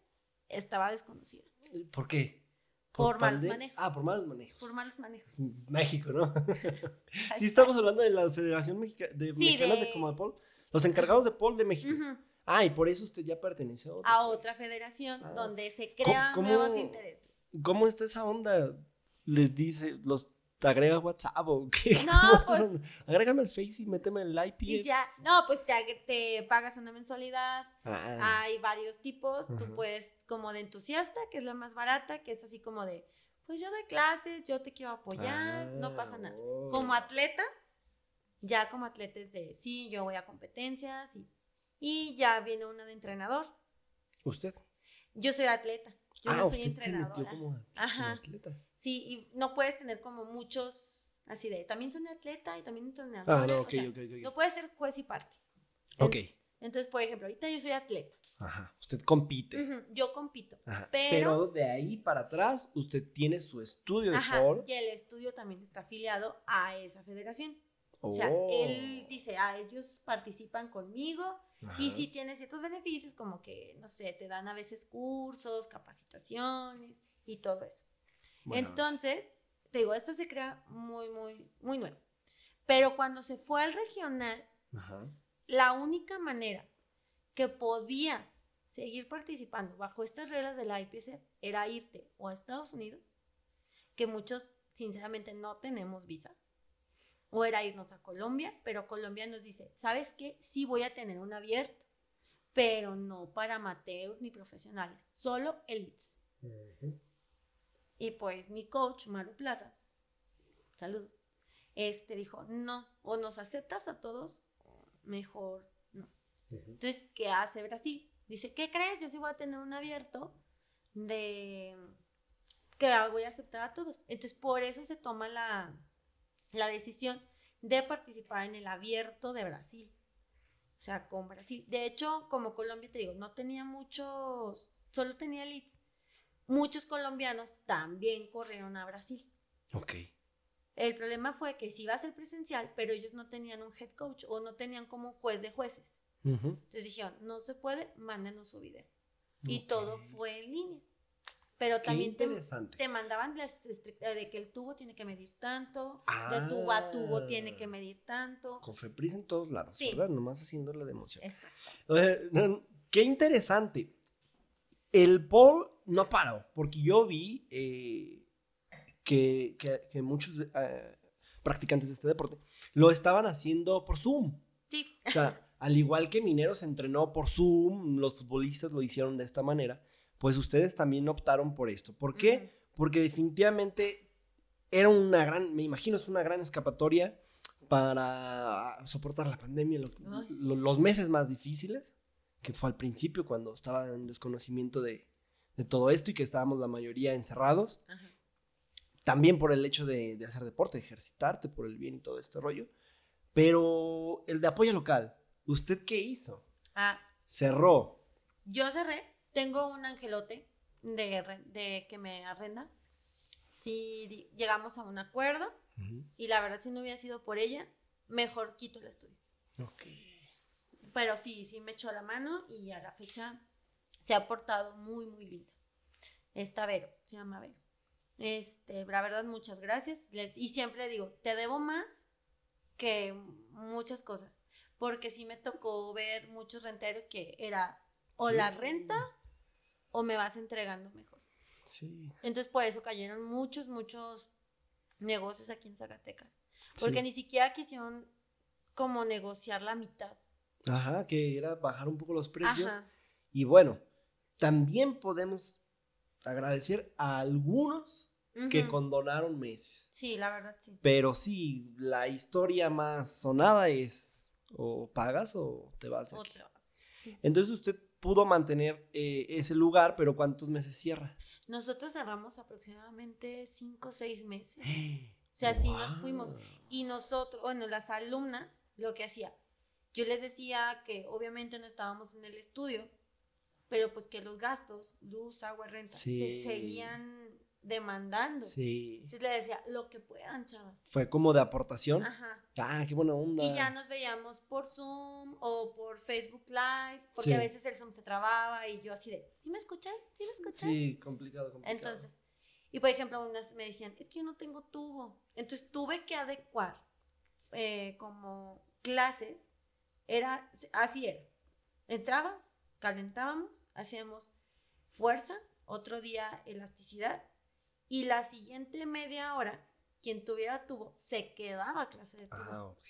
estaba desconocida ¿Por qué? Por malos manejos. Ah, por malos manejos. por malos manejos. México, ¿no? *laughs* *laughs* Sí, estamos hablando de la Federación Mexica de, Sí, Mexicana de, de- Comapol. Los encargados de Pol de México. Ujú. Ah, y por eso usted ya pertenece a otra. A otra federación Ah. donde se crean ¿Cómo- nuevos intereses. ¿Cómo está esa onda? Les dice, los agrega WhatsApp o qué? *laughs* No, ¿Cómo está pues-? Agrégame al Face y méteme el IP. Y ya, no, pues te, te pagas una mensualidad, Ah, Hay varios tipos. Tú puedes, como de entusiasta, que es la más barata, que es así como de, pues yo doy clases, yo te quiero apoyar, no Ah, pasa nada. oh. Como atleta, ya como atleta es de, sí, yo voy a competencias y, y ya viene una de entrenador. ¿Usted? Yo soy atleta, yo ah, no soy entrenadora. como, como Ajá. atleta. Sí, y no puedes tener como muchos, así de, también soy atleta y también entrenadora. Ah, no, o ok, sea, ok, ok. No puedes ser juez y parte. Ok. Entonces, por ejemplo, ahorita yo soy atleta. Ajá. Usted compite. Yo compito. Ajá. Pero- Pero, de ahí para atrás, usted tiene su estudio de Ajá, Pol. y el estudio también está afiliado a esa federación. O sea, Oh. él dice, ah, ellos participan conmigo y sí tiene ciertos beneficios como que, no sé, te dan a veces cursos, capacitaciones y todo eso. Bueno, Entonces, te digo, esto se crea muy, muy, muy nuevo. Pero cuando se fue al regional, Ajá. la única manera que podías seguir participando bajo estas reglas de la IPSF era irte o a Estados Unidos, que muchos sinceramente no tenemos visa, o era irnos a Colombia, pero Colombia nos dice, ¿sabes qué? Sí voy a tener un abierto, pero no para amateurs ni profesionales, solo elites. Y pues mi coach, Maru Plaza, saludos, este dijo, no, o nos aceptas a todos, mejor no. Entonces, ¿qué hace Brasil? Dice, ¿qué crees? Yo sí voy a tener un abierto de que voy a aceptar a todos. Entonces, por eso se toma la, la decisión de participar en el abierto de Brasil. O sea, con Brasil. De hecho, como Colombia, te digo, no tenía muchos, solo tenía leads. Muchos colombianos también corrieron a Brasil. Ok. El problema fue que sí iba a ser presencial, pero ellos no tenían un head coach o no tenían como un juez de jueces. Ujú. Entonces dijeron, no se puede, mándenos su video. Y Ok. todo fue en línea. Pero Qué también te, te mandaban las eh, de que el tubo tiene que medir tanto, Ah. de tubo a tubo tiene que medir tanto. Cofepris en todos lados, Sí. ¿verdad? Nomás haciéndole de emoción. Exacto. Qué interesante. El Paul no paró, porque yo vi eh, que, que- que muchos eh, practicantes de este deporte lo estaban haciendo por Zoom. Sí. O sea, al igual que Mineros entrenó por Zoom, los futbolistas lo hicieron de esta manera, pues ustedes también optaron por esto. ¿Por qué? Porque definitivamente era una gran, me imagino es una gran escapatoria para soportar la pandemia, lo- Ay, sí. lo- los meses más difíciles, que fue al principio cuando estaba en desconocimiento de, de todo esto y que estábamos la mayoría encerrados. Ajá. También por el hecho de, de hacer deporte, de ejercitarte por el bien y todo este rollo. Pero el de apoyo local, ¿usted qué hizo? Ah, Cerró. yo cerré. Tengo un angelote de, de que me arrenda. Si llegamos a un acuerdo y la verdad si no hubiera sido por ella, mejor quito el estudio. Ok. Pero sí, sí me echó la mano y a la fecha se ha portado muy, muy linda. Esta Vero, se llama Vero. Este, la verdad, muchas gracias. Le- y siempre digo, te debo más que muchas cosas. Porque sí me tocó ver muchos renteros que era o Sí. la renta o me vas entregando mejor. Sí. Entonces por eso cayeron muchos, muchos negocios aquí en Zacatecas. Porque Sí. ni siquiera quisieron como negociar la mitad. Ajá, que era bajar un poco los precios. Ajá. Y bueno, también podemos agradecer a algunos que condonaron meses. Sí, la verdad sí. Pero sí, la historia más sonada es o pagas o te vas aquí. Otra. Sí. Entonces usted pudo mantener eh, ese lugar, pero ¿cuántos meses cierra? Nosotros cerramos aproximadamente cinco o seis meses. *gasps* O sea, sí nos fuimos. Y nosotros, bueno, las alumnas, lo que hacía, yo les decía que obviamente no estábamos en el estudio, pero pues que los gastos, luz, agua, renta, Sí. se seguían demandando. Sí. Entonces le decía, lo que puedan, chavas. Fue como de aportación. Ajá. Ah, qué buena onda. Y ya nos veíamos por Zoom o por Facebook Live, porque Sí. a veces el Zoom se trababa y yo así de, ¿sí me escuchan? ¿Sí me escuchan? Sí, complicado, complicado. Entonces, y por ejemplo, unas me decían, es que yo no tengo tubo. Entonces tuve que adecuar eh, como clases. Era, así era. Entrabas, calentábamos, hacíamos fuerza, otro día elasticidad, y la siguiente media hora, quien tuviera tubo, se quedaba a clase de tubo. Ah, ok.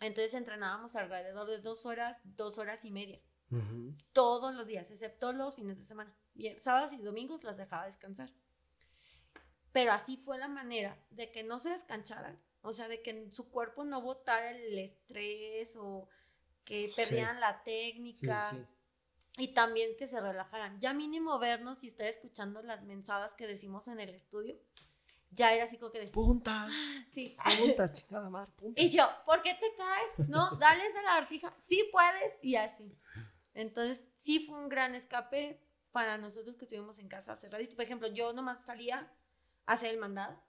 Entonces entrenábamos alrededor de dos horas, dos horas y media todos los días, excepto los fines de semana. Bien, sábados y domingos las dejaba descansar. Pero así fue la manera de que no se descancharan, o sea, de que su cuerpo no botara el estrés o que Sí. perdieran la técnica sí. y también que se relajaran. Ya mínimo vernos y estar escuchando las mensadas que decimos en el estudio, ya era así como que de, Punta. sí. Punta, *laughs* chingada madre, punta. Y yo, ¿por qué te caes? No, dale esa lagartija. Sí puedes. Y así. Entonces, sí fue un gran escape para nosotros que estuvimos en casa cerradito. Por ejemplo, yo nomás salía a hacer el mandado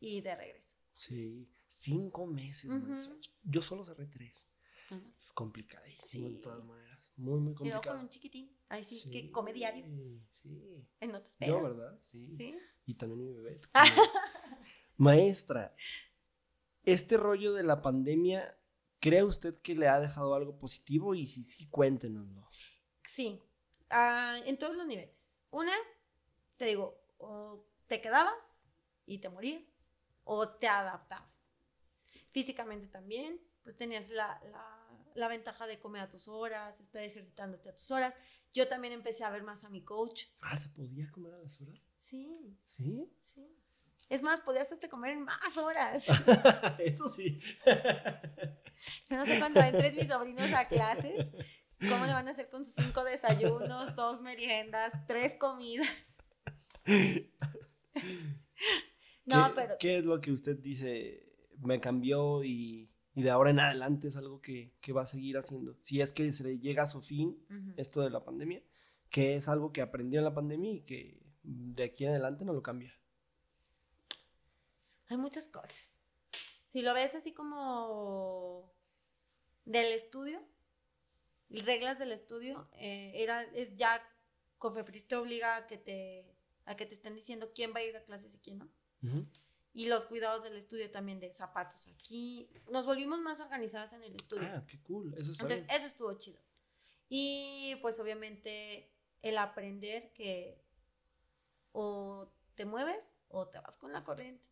y de regreso. Sí, cinco meses, maestra. Yo solo cerré tres. Complicadísimo Sí. de todas maneras. Muy, muy Y luego con complicado. un chiquitín. Ahí sí, que come diario. Sí. En no te espera. Yo, ¿verdad? Sí. Sí. Y también mi bebé. *laughs* Maestra, este rollo de la pandemia, ¿cree usted que le ha dejado algo positivo? Y si sí, cuéntenoslo. Sí. Ah, en todos los niveles. Una, te digo, o te quedabas y te morías, o te adaptabas. Físicamente también, pues tenías la, la, la ventaja de comer a tus horas, estar ejercitándote a tus horas. Yo también empecé a ver más a mi coach. Ah, ¿se podía comer a las horas? Sí, ¿Sí? sí. Es más, podías hasta comer en más horas. *laughs* Eso sí. Yo no sé cuando entren mis sobrinos a clase, cómo le van a hacer con sus cinco desayunos, dos meriendas, tres comidas. *laughs* No, ¿Qué, pero ¿Qué es lo que usted dice? Me cambió y, y de ahora en adelante es algo que, que va a seguir haciendo. Si es que se le llega a su fin esto de la pandemia, que es algo que aprendió en la pandemia y que de aquí en adelante no lo cambia. hay muchas cosas. Si lo ves así como del estudio, reglas del estudio, eh, era, es ya Cofepris te obliga a que te, a que te estén diciendo quién va a ir a clases y quién no. Ujú. Y los cuidados del estudio también de zapatos aquí. Nos volvimos más organizadas en el estudio. Ah, qué cool. Eso está Entonces, bien. eso estuvo chido. Y pues obviamente el aprender que o te mueves o te vas con la corriente.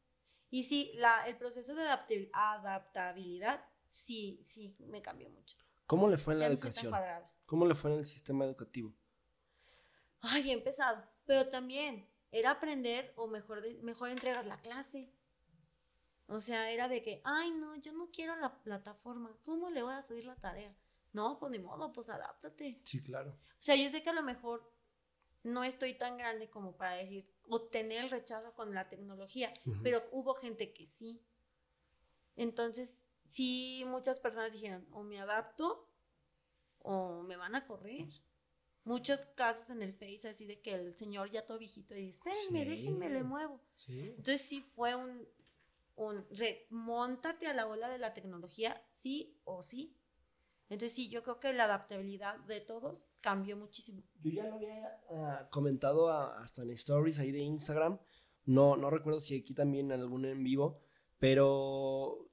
Y sí, la, el proceso de adaptabil- adaptabilidad sí, sí me cambió mucho. ¿Cómo le fue en la Ya educación? cuadrada. ¿Cómo le fue en el sistema educativo? Ay, bien pesado. Pero también era aprender o mejor entregas la clase. O sea, era de que, ay, no, yo no quiero la plataforma. ¿Cómo le voy a subir la tarea? No, pues ni modo, pues adáptate. Sí, claro. O sea, yo sé que a lo mejor no estoy tan grande como para decir o tener el rechazo con la tecnología, pero hubo gente que sí. Entonces, sí, muchas personas dijeron, o me adapto o me van a correr. Muchos casos en el Face así de que el señor ya todo viejito y dice, espérenme, Sí. déjenme, le muevo. Sí. Entonces sí fue un, un remóntate a la ola de la tecnología, sí o sí. Entonces sí, yo creo que la adaptabilidad de todos cambió muchísimo. Yo ya lo había ah, comentado a- hasta en stories ahí de Instagram. No, no recuerdo si aquí también en algún en vivo, pero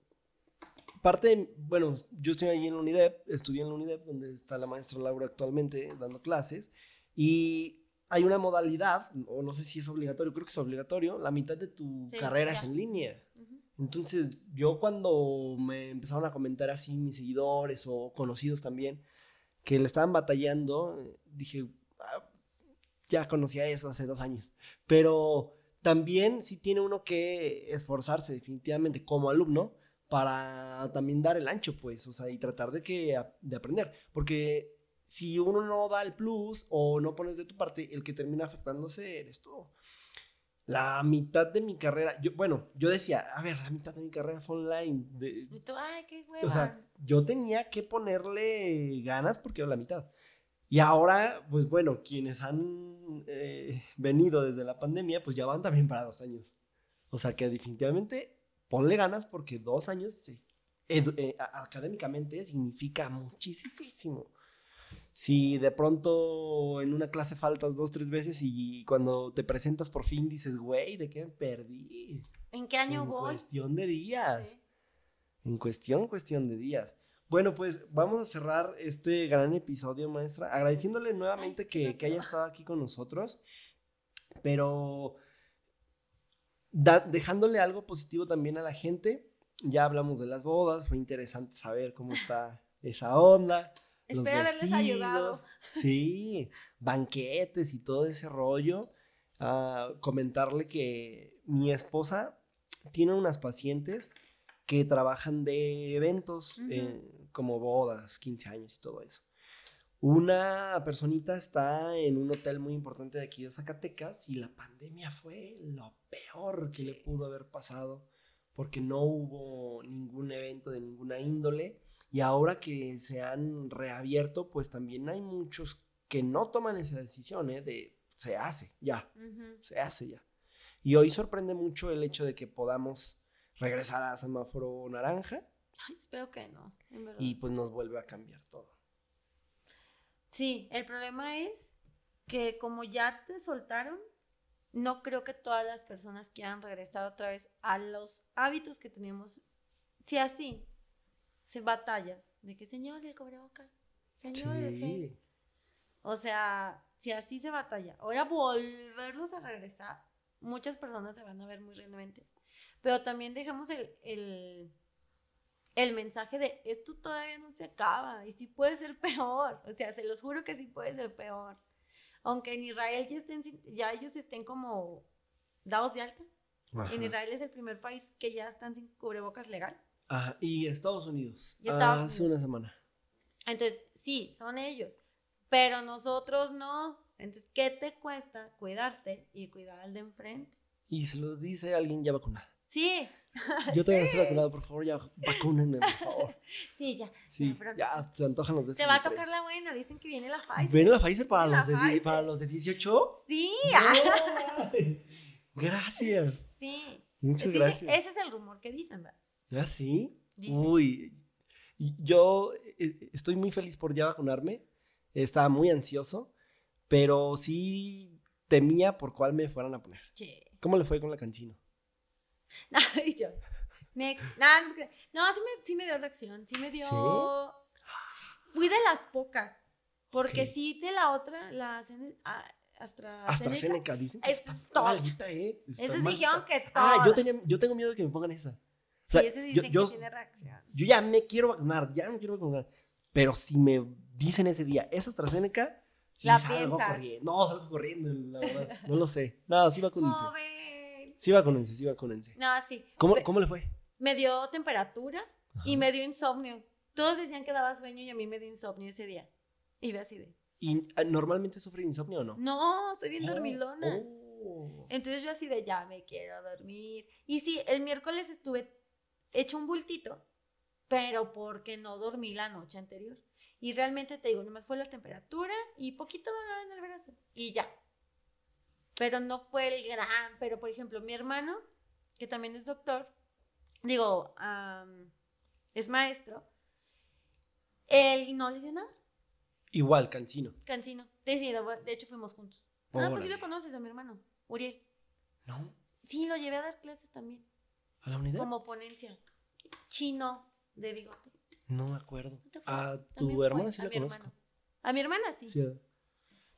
parte, de- bueno, yo estoy ahí en la UNIDEP, estudié en la UNIDEP, donde está la maestra Laura actualmente dando clases, y hay una modalidad, o no sé si es obligatorio, creo que es obligatorio, la mitad de tu Sí, carrera ya. es en línea. Entonces, yo cuando me empezaron a comentar así mis seguidores o conocidos también, que le estaban batallando, eh, dije, "Ah, ya conocía eso hace dos años. Pero también sí tiene uno que esforzarse definitivamente como alumno para también dar el ancho, pues, o sea, y tratar de, que, de aprender. Porque si uno no da el plus o no pones de tu parte, el que termina afectándose eres tú. La mitad de mi carrera, yo, bueno, yo decía, a ver, la mitad de mi carrera fue online. de- Y tú, ay, qué hueva. o sea, yo tenía que ponerle ganas porque era la mitad. Y ahora, pues bueno, quienes han eh, venido desde la pandemia, pues ya van también para dos años. O sea que definitivamente ponle ganas porque dos años sí, eh, académicamente significa muchísimo. Si de pronto en una clase faltas dos, tres veces y cuando te presentas por fin dices, güey, ¿de qué me perdí? ¿En qué año en voy? cuestión de días. Sí. En cuestión, cuestión de días. Bueno, pues vamos a cerrar este gran episodio, maestra, agradeciéndole nuevamente Ay, que, que haya estado aquí con nosotros, pero da- dejándole algo positivo también a la gente. Ya hablamos de las bodas, fue interesante saber cómo está *laughs* esa onda. Los Espero haberles ayudado. vestidos, Sí, banquetes y todo ese rollo. Ah, comentarle que mi esposa tiene unas pacientes que trabajan de eventos Ujú. eh, como bodas, 15 años y todo eso. Una personita está en un hotel muy importante de aquí de Zacatecas y la pandemia fue lo peor que le pudo haber pasado porque no hubo ningún evento de ninguna índole y ahora que se han reabierto pues también hay muchos que no toman esa decisión ¿eh? de se hace ya, se hace ya. Y hoy sorprende mucho el hecho de que podamos regresar a semáforo naranja Ay, espero que no, en verdad. y pues nos vuelve a cambiar todo. Sí, el problema es que como ya te soltaron, no creo que todas las personas quieran regresar otra vez a los hábitos que teníamos. Si así, se batallas de que señor el cubrebocas, señor el gel. Sí. O sea, si así se batalla, ahora volverlos a regresar, muchas personas se van a ver muy renuentes. Pero también dejamos el, el, el mensaje de esto todavía no se acaba y sí puede ser peor. O sea, se los juro que sí puede ser peor. Aunque en Israel ya, estén, ya ellos estén como dados de alta. Ajá. En Israel es el primer país que ya están sin cubrebocas legal. Y Estados Unidos. Y Estados hace Unidos. una semana. Entonces, sí, son ellos, pero nosotros no. Entonces, ¿qué te cuesta cuidarte y cuidar al de enfrente? Y se lo dice alguien ya vacunado. Sí, *laughs* Yo todavía no *laughs* estoy vacunado, por favor, ya vacúnenme, por favor. *laughs* sí, ya. Sí, ya se antojan los besos. Te va a tocar la buena, dicen que viene la Pfizer. ¿Ven la Pfizer para La los, de, Pfizer. para los de 18? Sí, No, Gracias. sí. Muchas gracias. ese es el rumor que dicen, ¿verdad? ¿Ah, sí? Uy. Yo eh, estoy muy feliz por ya vacunarme. Estaba muy ansioso, pero sí temía por cuál me fueran a poner. Che. ¿Cómo le fue con la cancino? *laughs* y yo. Next. Nah, no, es que- no, sí me, sí me dio reacción. Sí me dio. ¿Sí? Fui de las pocas. Porque sí, de la otra, la ah, AstraZeneca. AstraZeneca, dicen que es está malita, ¿eh? Está Esas malita. dijeron que Ah, yo, tenía, yo tengo miedo de que me pongan esa. Sí, sea, ese yo, dicen yo, que tiene reacción. yo ya me quiero vacunar, ya me quiero vacunar. Pero si me dicen ese día, ¿es AstraZeneca? Sí, La salgo piensas. corriendo. No, salgo corriendo, la verdad. No lo sé. No, sí vacúnense. Joven. Sí vacúnense, sí vacúnense. No, sí. ¿Cómo, Pe- ¿Cómo le fue? Me dio temperatura y me dio insomnio. Todos decían que daba sueño y a mí me dio insomnio ese día. Y ve así de. ¿Y ah, normalmente sufre insomnio o no? No, soy bien Oh, dormilona. oh. Entonces yo así de ya me quiero dormir. Y sí, el miércoles estuve hecho un bultito, pero porque no dormí la noche anterior. Y realmente te digo, nomás fue la temperatura y poquito dolor en el brazo. Y ya. Pero no fue el gran. Pero por ejemplo, mi hermano, que también es doctor, digo, am, es maestro, él no le dio nada. Igual, cancino. Cancino. De, hecho, fuimos juntos. Ah, pues sí lo conoces a mi hermano, Uriel. ¿No? Sí, lo llevé a dar clases también, ¿A la unidad? como ponencia. Chino de bigote. No me acuerdo. ¿No te A tu hermana sí a la conozco. A mi hermana sí. Sí.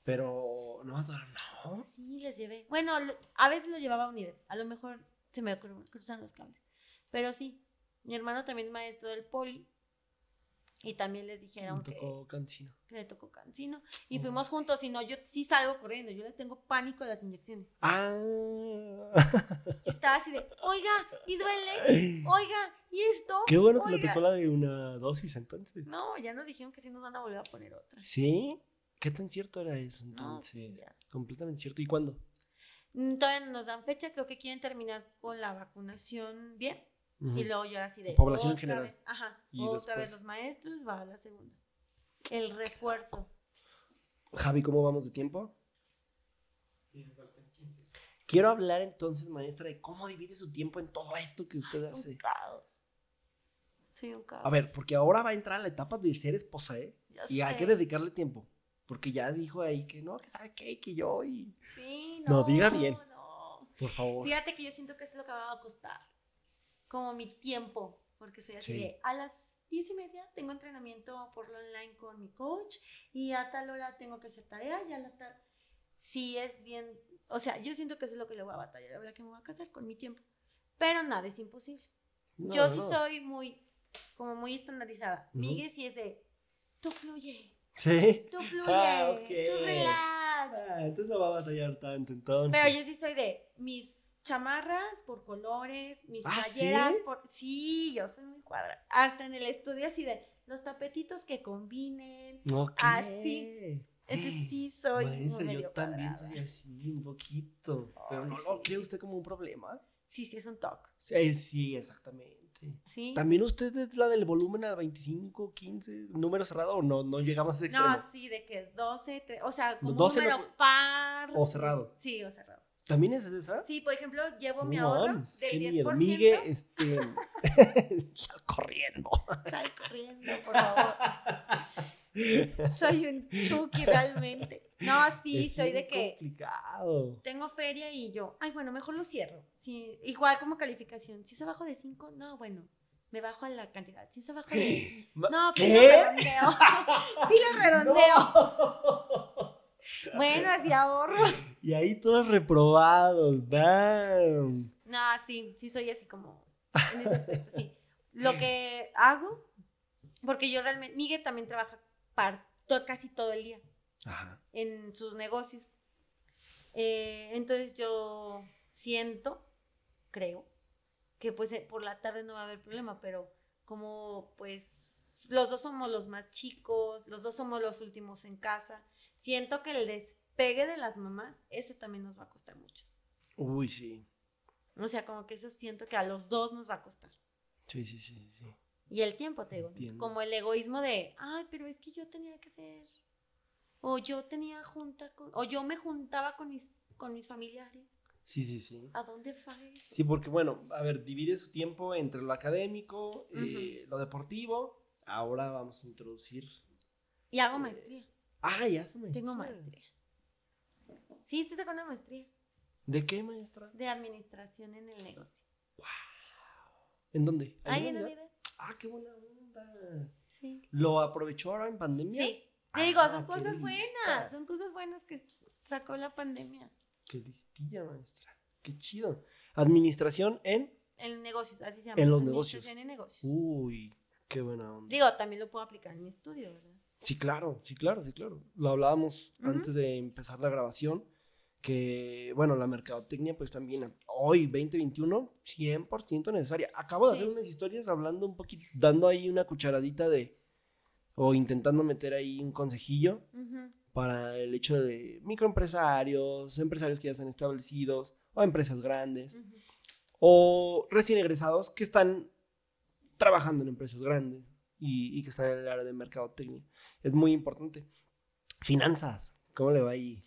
Pero no, no. Sí, les llevé. Bueno, a veces lo llevaba a UNIDE. A lo mejor se me cru- cruzan los cables. Pero sí, mi hermano también es maestro del poli. Y también les dijeron que, tocó cancino. que le tocó cancino. Y Oh. fuimos juntos. Y no, yo sí salgo corriendo. Yo le tengo pánico a las inyecciones. Ah. Y estaba así de, oiga, y duele. *laughs* Oiga, ¿y esto? Qué bueno que le tocó la de una dosis entonces. No, ya nos dijeron que sí nos van a volver a poner otra. ¿Sí? ¿Qué tan cierto era eso No, entonces? sí. Completamente cierto. ¿Y cuándo? Mm, Todavía no nos dan fecha, creo que quieren terminar con la vacunación bien. Y luego ya así de. Población en otra general. Vez, ajá. Y otra vez los maestros, va a la segunda. El refuerzo. Javi, ¿cómo vamos de tiempo? Quiero hablar entonces, maestra, de cómo divide su tiempo en todo esto que usted Un hace. caos. Soy un caos. A ver, porque ahora va a entrar a la etapa de ser esposa, ¿eh? Ya Y hay que dedicarle tiempo. Porque ya dijo ahí que no, que sabe qué, que yo y... Sí, No, no. diga bien. no. Por favor. Fíjate que yo siento que eso es lo que me va a costar. Como mi tiempo. Porque soy así Sí. de a las diez y media tengo entrenamiento por lo online con mi coach. Y a tal hora tengo que hacer tarea. Y a la tarde. Sí, es bien. O sea, yo siento que eso es lo que le voy a batallar. La verdad que me voy a casar con mi tiempo. Pero nada, es imposible. No, yo sí no. soy muy. Como muy estandarizada. Ujú. Miguel sí es de. Tú fluye. ¿Sí? Tú *laughs* fluye. Ah, ok. Tú relax. Ah, entonces no va a batallar tanto, entonces. Pero yo sí soy de mis chamarras por colores, mis Ah, playeras ¿sí? por. Sí, yo soy muy cuadra. Hasta en el estudio así de los tapetitos que combinen. Ok. así. Entonces sí soy Maestra, medio yo también cuadrada. soy así, un poquito. Pero no lo cree usted como un problema. Sí, sí, es un toque. Sí, sí, exactamente. Sí. ¿También usted es la del volumen a 25, 15, número cerrado o no? No llegamos a ese extremo. No, sí, de que 12, tre- o sea, como 12 un no número par. O cerrado. Sí, o cerrado. ¿También es esa? Sí, por ejemplo, llevo mi ahorro del qué 10%. miedo. Migue, este. *laughs* está corriendo. Sal corriendo, por favor. Soy un chuki realmente. No, sí, Es soy de que complicado. tengo feria y yo, ay, bueno, mejor lo cierro. Sí, igual como calificación. Si es abajo de 5, no, bueno, me bajo a la cantidad. Si es abajo de. *gasps* No, pues ¿Qué? lo redondeo. *laughs* sí, lo redondeo. *laughs* Bueno, así ahorro. Y ahí todos reprobados. ¡Bam! No, sí, sí soy así como en ese aspecto, sí. Lo que hago, porque yo realmente, Miguel también trabaja par- to- casi todo el día Ajá. en sus negocios. Eh, entonces yo siento, creo, que pues eh, por la tarde no va a haber problema, pero como pues los dos somos los más chicos, los dos somos los últimos en casa, siento que el despegue de las mamás, eso también nos va a costar mucho. Uy, sí. O sea, como que eso siento que a los dos nos va a costar. Sí, sí, sí, sí. Y el tiempo, te digo, Entiendo. como el egoísmo de, ay, pero es que yo tenía que ser, o yo tenía junta con, o yo me juntaba con mis, con mis familiares. Sí, sí, sí. ¿A dónde fue eso? Sí, porque bueno, a ver, divide su tiempo entre lo académico, eh, lo deportivo. Ahora vamos a introducir. Y hago maestría. Ah, ya se maestra. Tengo maestría. Sí, sí, tengo una maestría ¿De qué maestra? de administración en el negocio. ¿En dónde? Ahí en. Ah, qué buena onda. Sí. ¿Lo aprovechó ahora en pandemia? Sí. Ah, digo, son qué cosas lista. buenas, son cosas buenas que sacó la pandemia. Qué listilla, maestra. Qué chido. Administración en. En negocios, así se llama. En los negocios. Administración en negocios. Uy, qué buena onda. Digo, también lo puedo aplicar en mi estudio, ¿verdad? Sí, claro, sí, claro, sí, claro. Lo hablábamos antes de empezar la grabación, que, bueno, la mercadotecnia, pues también hoy, 2021, 100% necesaria. Acabo de Sí. hacer unas historias hablando un poquito, dando ahí una cucharadita de, o intentando meter ahí un consejillo para el hecho de microempresarios, empresarios que ya están establecidos, o empresas grandes, o recién egresados que están trabajando en empresas grandes y, y que están en el área de mercadotecnia. Es muy importante. Finanzas, ¿cómo le va ahí?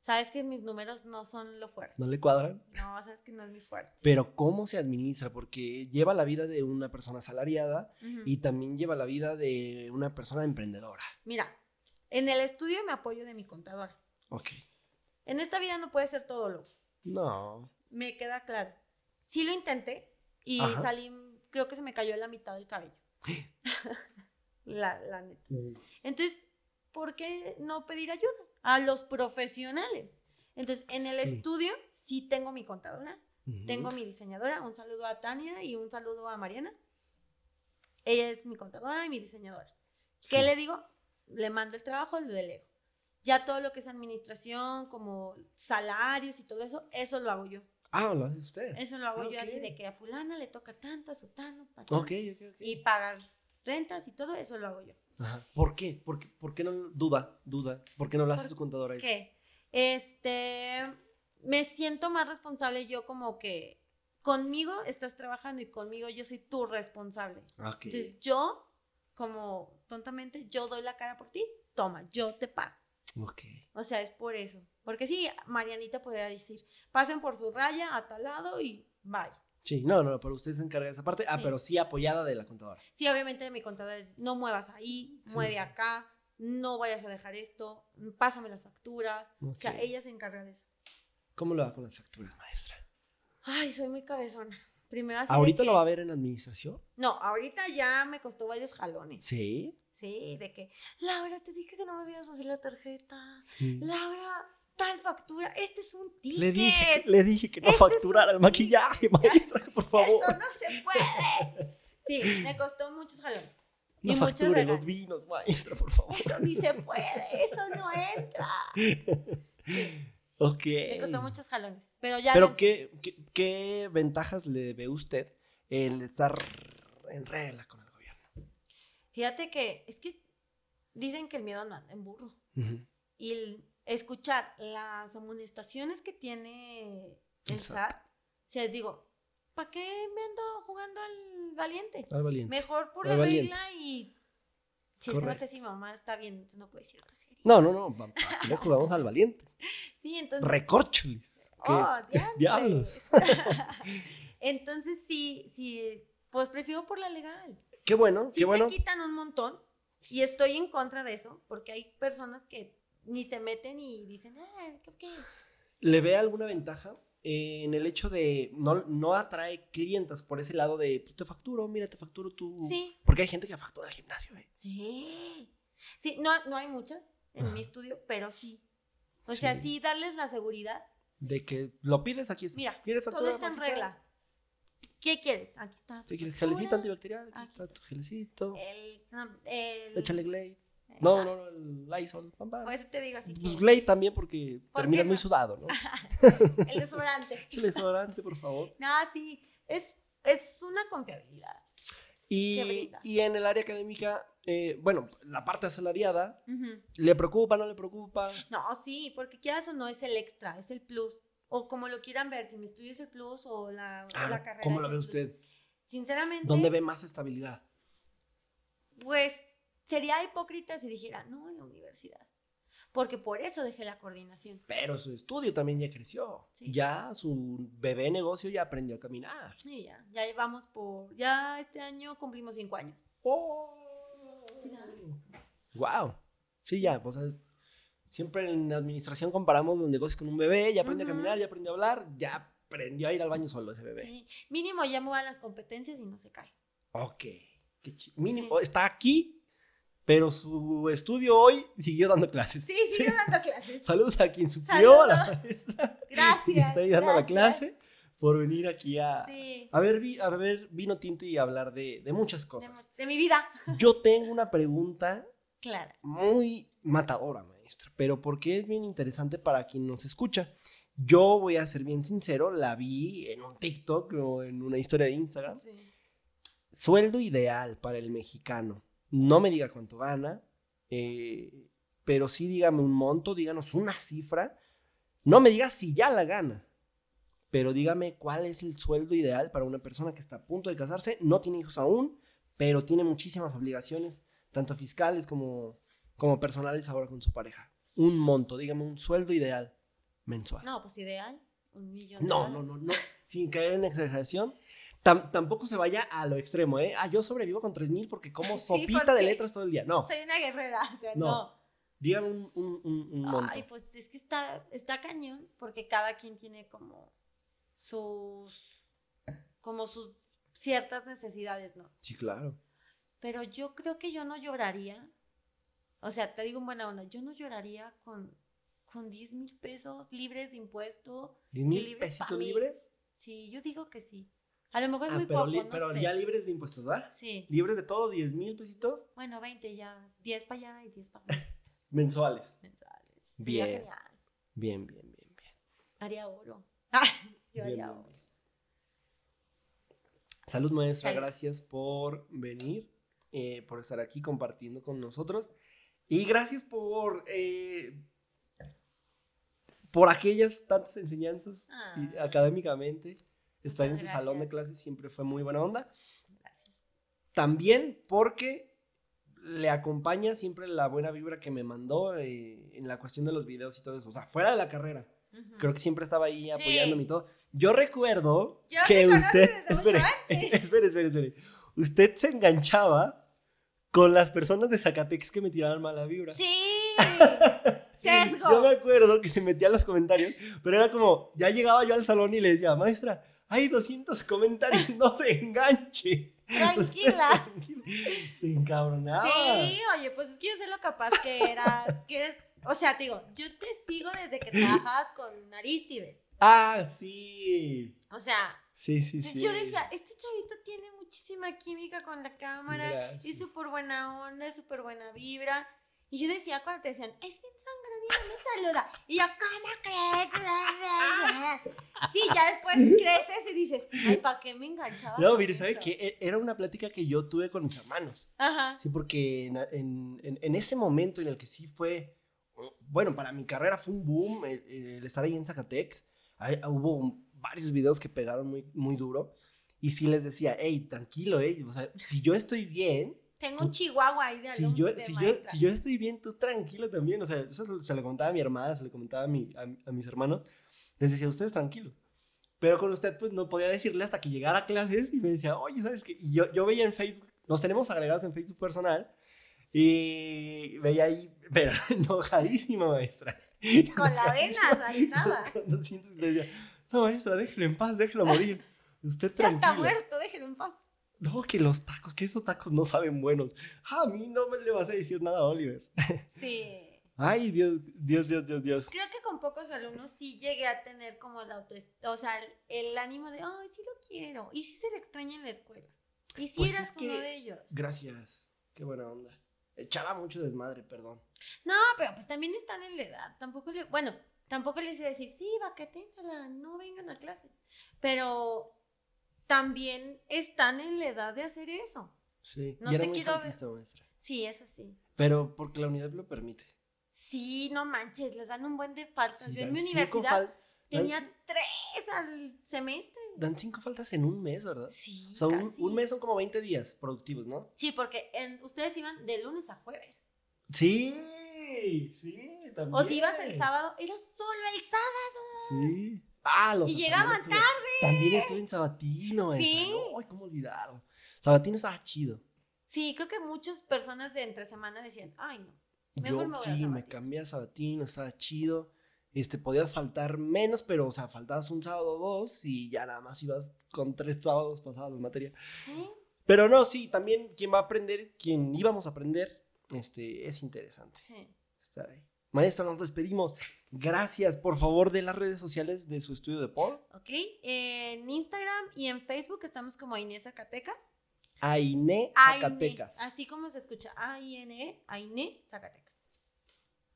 Sabes que mis números no son lo fuerte. ¿No le cuadran? No, sabes que no es mi fuerte. Pero ¿cómo se administra? Porque lleva la vida de una persona asalariada Ujú. y también lleva la vida de una persona emprendedora. Mira, en el estudio me apoyo de mi contadora. Ok. En esta vida no puede ser todo lo. No. Me queda claro. Sí lo intenté y Ajá. salí, creo que se me cayó la mitad del cabello. *laughs* la, la neta. Entonces, ¿por qué no pedir ayuda? a los profesionales. Entonces, en el Sí. estudio sí tengo mi contadora, tengo mi diseñadora, un saludo a Tania y un saludo a Mariana. Ella es mi contadora y mi diseñadora. ¿Qué le digo? Le mando el trabajo, le delego. Ya todo lo que es administración, como salarios y todo eso, eso lo hago yo. Ah, lo hace usted. Eso lo hago Ah, yo así de que a fulana le toca tanto, a sotano, patán, Ok, ok, ok. y pagar rentas y todo eso lo hago yo. Ajá. ¿Por qué? ¿Por qué, por qué no duda, duda? ¿Por qué no lo hace ¿Por su contadora eso? ¿Qué? Este, me siento más responsable yo como que conmigo estás trabajando y conmigo yo soy tu responsable. Entonces yo, como tontamente, yo doy la cara por ti, toma, yo te pago. Ok. O sea, es por eso. Porque sí, Marianita podría decir, pasen por su raya a tal lado y bye. Sí, no, no, pero usted se encarga de esa parte. Ah, Sí. pero sí apoyada de la contadora. Sí, obviamente mi contador es, no muevas ahí, Sí, mueve sí. acá, no vayas a dejar esto, pásame las facturas. O sea, ella se encarga de eso. ¿Cómo lo va con las facturas, maestra? Ay, soy muy cabezona. Primero así ¿Ahorita que- lo va a ver en administración? No, ahorita ya me costó varios jalones. Sí. Sí, de que, Laura, te dije que no me ibas a hacer la tarjeta. Sí. Laura, tal factura, este es un ticket. Le dije, le dije que no Este es facturara el maquillaje, maestra, por favor. Eso no se puede. Sí, me costó muchos jalones. No y muchos facture los vinos, maestra, por favor. Eso ni se puede, eso no entra. Ok. Me costó muchos jalones. Pero ya. Pero ¿qué, qué, qué ventajas le ve usted el estar en regla con el gobierno? Fíjate que es que dicen que el miedo no anda en burro. Y el escuchar las amonestaciones que tiene el Exacto. SAT, o sea, digo, ¿para qué me ando jugando al valiente? Al valiente. Mejor por Al la valiente. regla y. Sí, no sé si mamá está bien, entonces no puede decir groserías. No, no, no. ¿Para qué le jugamos al valiente? *laughs* Sí, entonces. Recorcholis. ¿Qué? ¡Oh, *laughs* diablos! *laughs* entonces sí, sí, pues prefiero por la legal. Qué bueno, Sí qué bueno. te quitan un montón y estoy en contra de eso porque hay personas que ni se meten y dicen, ah, ¿qué? qué?". ¿Le ve alguna ventaja eh, en el hecho de no, no atrae clientas por ese lado de pues te facturo, mira, te facturo tú? Sí. Porque hay gente que factura al gimnasio, ¿eh? Sí. Sí, no, no hay muchas en Ajá. mi estudio, pero sí. O sea, Sí. darles la seguridad. De que lo pides aquí. está. Mira, ¿Quieres todo está en regla. ¿Qué quieres? Aquí está. tu ¿Te quieres gelecito antibacterial? Aquí aquí está tu gelecito. El, el- Échale Glade. No, no, no, el Lysol. eso te digo así. Pues que- Glade también porque ¿Por terminas qué muy no? sudado, ¿no? *laughs* el desodorante. *laughs* Échale desodorante, por favor. No, sí. Es, es una confiabilidad. ¿Qué Y, y en el área académica, eh, bueno, la parte asalariada. ¿le preocupa, no le preocupa? No, sí, porque quieras o no es el extra, es el plus. O como lo quieran ver, si mi estudio es el plus o la, o la Ah, carrera. ¿Cómo lo el ve usted? Sinceramente, ¿Dónde ve más estabilidad? pues sería hipócrita si dijera, no, en la universidad. Porque por eso dejé la coordinación. Pero su estudio también ya creció. Sí. Ya su bebé negocio ya aprendió a caminar. Y ya, ya llevamos por, ya este año cumplimos cinco años. Wow. Sí, ya, es- siempre en administración comparamos los negocios con un bebé, ya aprende a caminar, ya aprendió a hablar, ya aprendió a ir al baño solo ese bebé. Sí. Mínimo ya me van las competencias y no se cae. Ok. Qué Mínimo, está aquí, pero su estudio hoy siguió dando clases. Sí, sigue dando clases. *laughs* Saludos a quien suplió a la maestra *laughs* Gracias. está ahí dando la clase por venir aquí a, Sí. a, ver, vi- a ver vino tinto y hablar de, de muchas cosas. de mi vida. Yo tengo una pregunta Claro. muy matadora, maestra, pero porque es bien interesante para quien nos escucha. Yo voy a ser bien sincero, la vi en un TikTok o en una historia de Instagram. Sí. Sueldo ideal para el mexicano. No me diga cuánto gana, eh, pero sí dígame un monto, díganos una cifra. No me diga si ya la gana, pero dígame cuál es el sueldo ideal para una persona que está a punto de casarse, no tiene hijos aún, pero tiene muchísimas obligaciones, tanto fiscales como, como personales ahora con su pareja. Un monto, dígame un sueldo ideal mensual. No, pues ideal. Un millón. No, no, no, no. Sin caer en exageración. Tam- tampoco se vaya a lo extremo, ¿eh? Ah, yo sobrevivo con 3000 porque como Sí, sopita de letras todo el día. No, Soy una guerrera. O sea, No. no. dígame un, un, un- un monto. Ay, pues es que está, está cañón, porque cada quien tiene como sus, como sus ciertas necesidades, ¿no? Sí, claro. Pero yo creo que yo no lloraría, o sea, te digo en buena onda, yo no lloraría con con 10 mil pesos libres de impuesto. ¿10 y mil libres pesitos libres? Sí, yo digo que sí. A lo mejor es Ah, muy pero, poco, no pero sé. ya libres de impuestos, ¿verdad? Sí. Libres de todo, 10 mil pesitos Bueno, 20 ya. 10 para allá y 10 para acá. *laughs* mensuales. mensuales. Bien. Bien, bien, bien, bien. Haría oro. *laughs* Ah, yo Bien, haría oro. Salud maestra, Salud. gracias por venir, eh, por estar aquí compartiendo con nosotros y gracias por eh, por aquellas tantas enseñanzas y Ah. académicamente. Estar en Muchas su salón de gracias. clases siempre fue muy buena onda. Gracias. También porque le acompaña siempre la buena vibra que me mandó eh, en la cuestión de los videos y todo eso. O sea, fuera de la carrera. Creo que siempre estaba ahí Sí. apoyándome y todo. Yo recuerdo que usted. Espere, *laughs* espere, espere, espere. Usted se enganchaba con las personas de Zacatecas que me tiraban mala vibra. Sí. *laughs* Yo me Sesgo. acuerdo que se metía en los comentarios, pero era como, ya llegaba yo al salón y le decía, maestra, hay 200 comentarios, no se enganche. Tranquila. tranquila. Se encabronaba. Sí, oye, pues es que yo sé lo capaz que eras. Que eres, o sea, te digo, yo te sigo desde que trabajabas con Aristides. Ah, sí. O sea, Sí, sí, sí. yo decía, este chavito tiene muchísima química con la cámara. Gracias. Es súper buena onda, es súper buena vibra. Y yo decía cuando te decían, es bien no me saluda. Y yo, ¿cómo crees? Sí, ya después *laughs* creces y dices, ay, ¿para qué me enganchaba? No, mire, ¿sabe esto?" qué? E- Era una plática que yo tuve con mis hermanos. Ajá. Sí, porque en, en- en- en ese momento en el que sí fue, bueno, para mi carrera fue un boom el, el estar ahí en Zacatex. Ahí hubo varios videos que pegaron muy, muy duro. Y sí les decía, hey, tranquilo, hey, o sea, si yo estoy bien, Tengo un chihuahua ahí de si yo, de si, yo, si yo estoy bien, tú tranquilo también. O sea, eso se- lo comentaba a mi hermana, se lo comentaba a, mi, a, a mis hermanos. Les decía, ustedes tranquilos. Pero con usted, pues no podía decirle hasta que llegara a clases y me decía, oye, ¿sabes qué? Y yo, yo veía en Facebook, nos tenemos agregados en Facebook personal y veía ahí, pero *laughs* enojadísima, maestra. *laughs* Con la vena 200 y le decía, no, maestra, déjelo en paz, déjelo morir. Usted Ya está tranquilo. muerto, déjenlo en paz. No, que los tacos, que esos tacos no saben buenos. A mí no me le vas a decir nada a Oliver. *laughs* Sí. Ay, Dios, Dios, Dios, Dios, Dios. Creo que con pocos alumnos sí llegué a tener como la autoestima, o sea, el, el ánimo de, ay, sí lo quiero. Y sí se le extraña en la escuela. Y sí Pues eras uno de ellos. Gracias. Qué buena onda. Echaba mucho desmadre, perdón. No, pero pues también están en la edad. Tampoco le, bueno, tampoco les iba a decir, sí, vaquetensala, no vengan a clase. Pero también están en la edad de hacer eso. Sí. No y era te muy quiero maestra. Sí, eso sí. Pero porque la unidad lo permite. Sí, no manches, les dan un buen de faltas. Sí, Yo en mi universidad tenía tres al semestre. Dan cinco faltas en un mes, ¿verdad? Sí, O sea, un, un mes son como 20 días productivos, ¿no? Sí, porque en- ustedes iban de lunes a jueves. Sí, sí, también. O si ibas el sábado, era solo el sábado. Sí. Ah, los Y también estuve- También estuve en Sabatino. Sí. No, ay, cómo olvidarlo. Sabatino estaba chido. Sí, creo que muchas personas de entre semana decían, ay no, mejor Yo me voy a sí, me Sabatino". cambié a Sabatino, estaba chido. Este, podías faltar menos, pero, o sea, faltabas un sábado o dos y ya nada más ibas con tres sábados pasadas las materias. Sí, Pero no, sí, también quien va a aprender, quien íbamos a aprender, este, es interesante sí. estar ahí. Maestra, nos despedimos. Gracias, por favor, de las redes sociales de su estudio de Paul. Ok, en Instagram y en Facebook estamos como Inés Zacatecas. Aine Aine, Zacatecas. así como se escucha, A-I-N-E, Aine Zacatecas.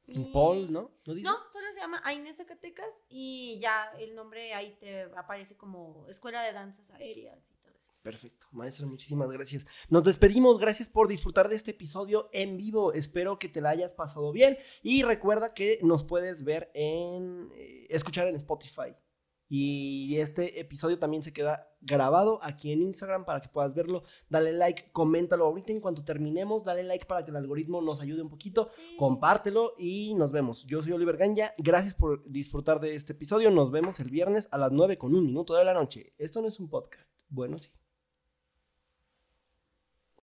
Y- Paul, ¿no? ¿No dice? No, solo se llama Aine Zacatecas y ya el nombre ahí te aparece como Escuela de Danzas Aéreas. Perfecto, maestra, muchísimas gracias. Nos despedimos, gracias por disfrutar de este episodio en vivo. Espero que te la hayas pasado bien y recuerda que nos puedes ver en eh, escuchar en Spotify. Y este episodio también se queda grabado aquí en Instagram para que puedas verlo. Dale like, coméntalo ahorita en cuanto terminemos. Dale like para que el algoritmo nos ayude un poquito. Sí. Compártelo y nos vemos. Yo soy Oliver Ganya. Gracias por disfrutar de este episodio. Nos vemos el viernes a las 9 con un minuto de la noche. Esto no es un podcast. Bueno, sí.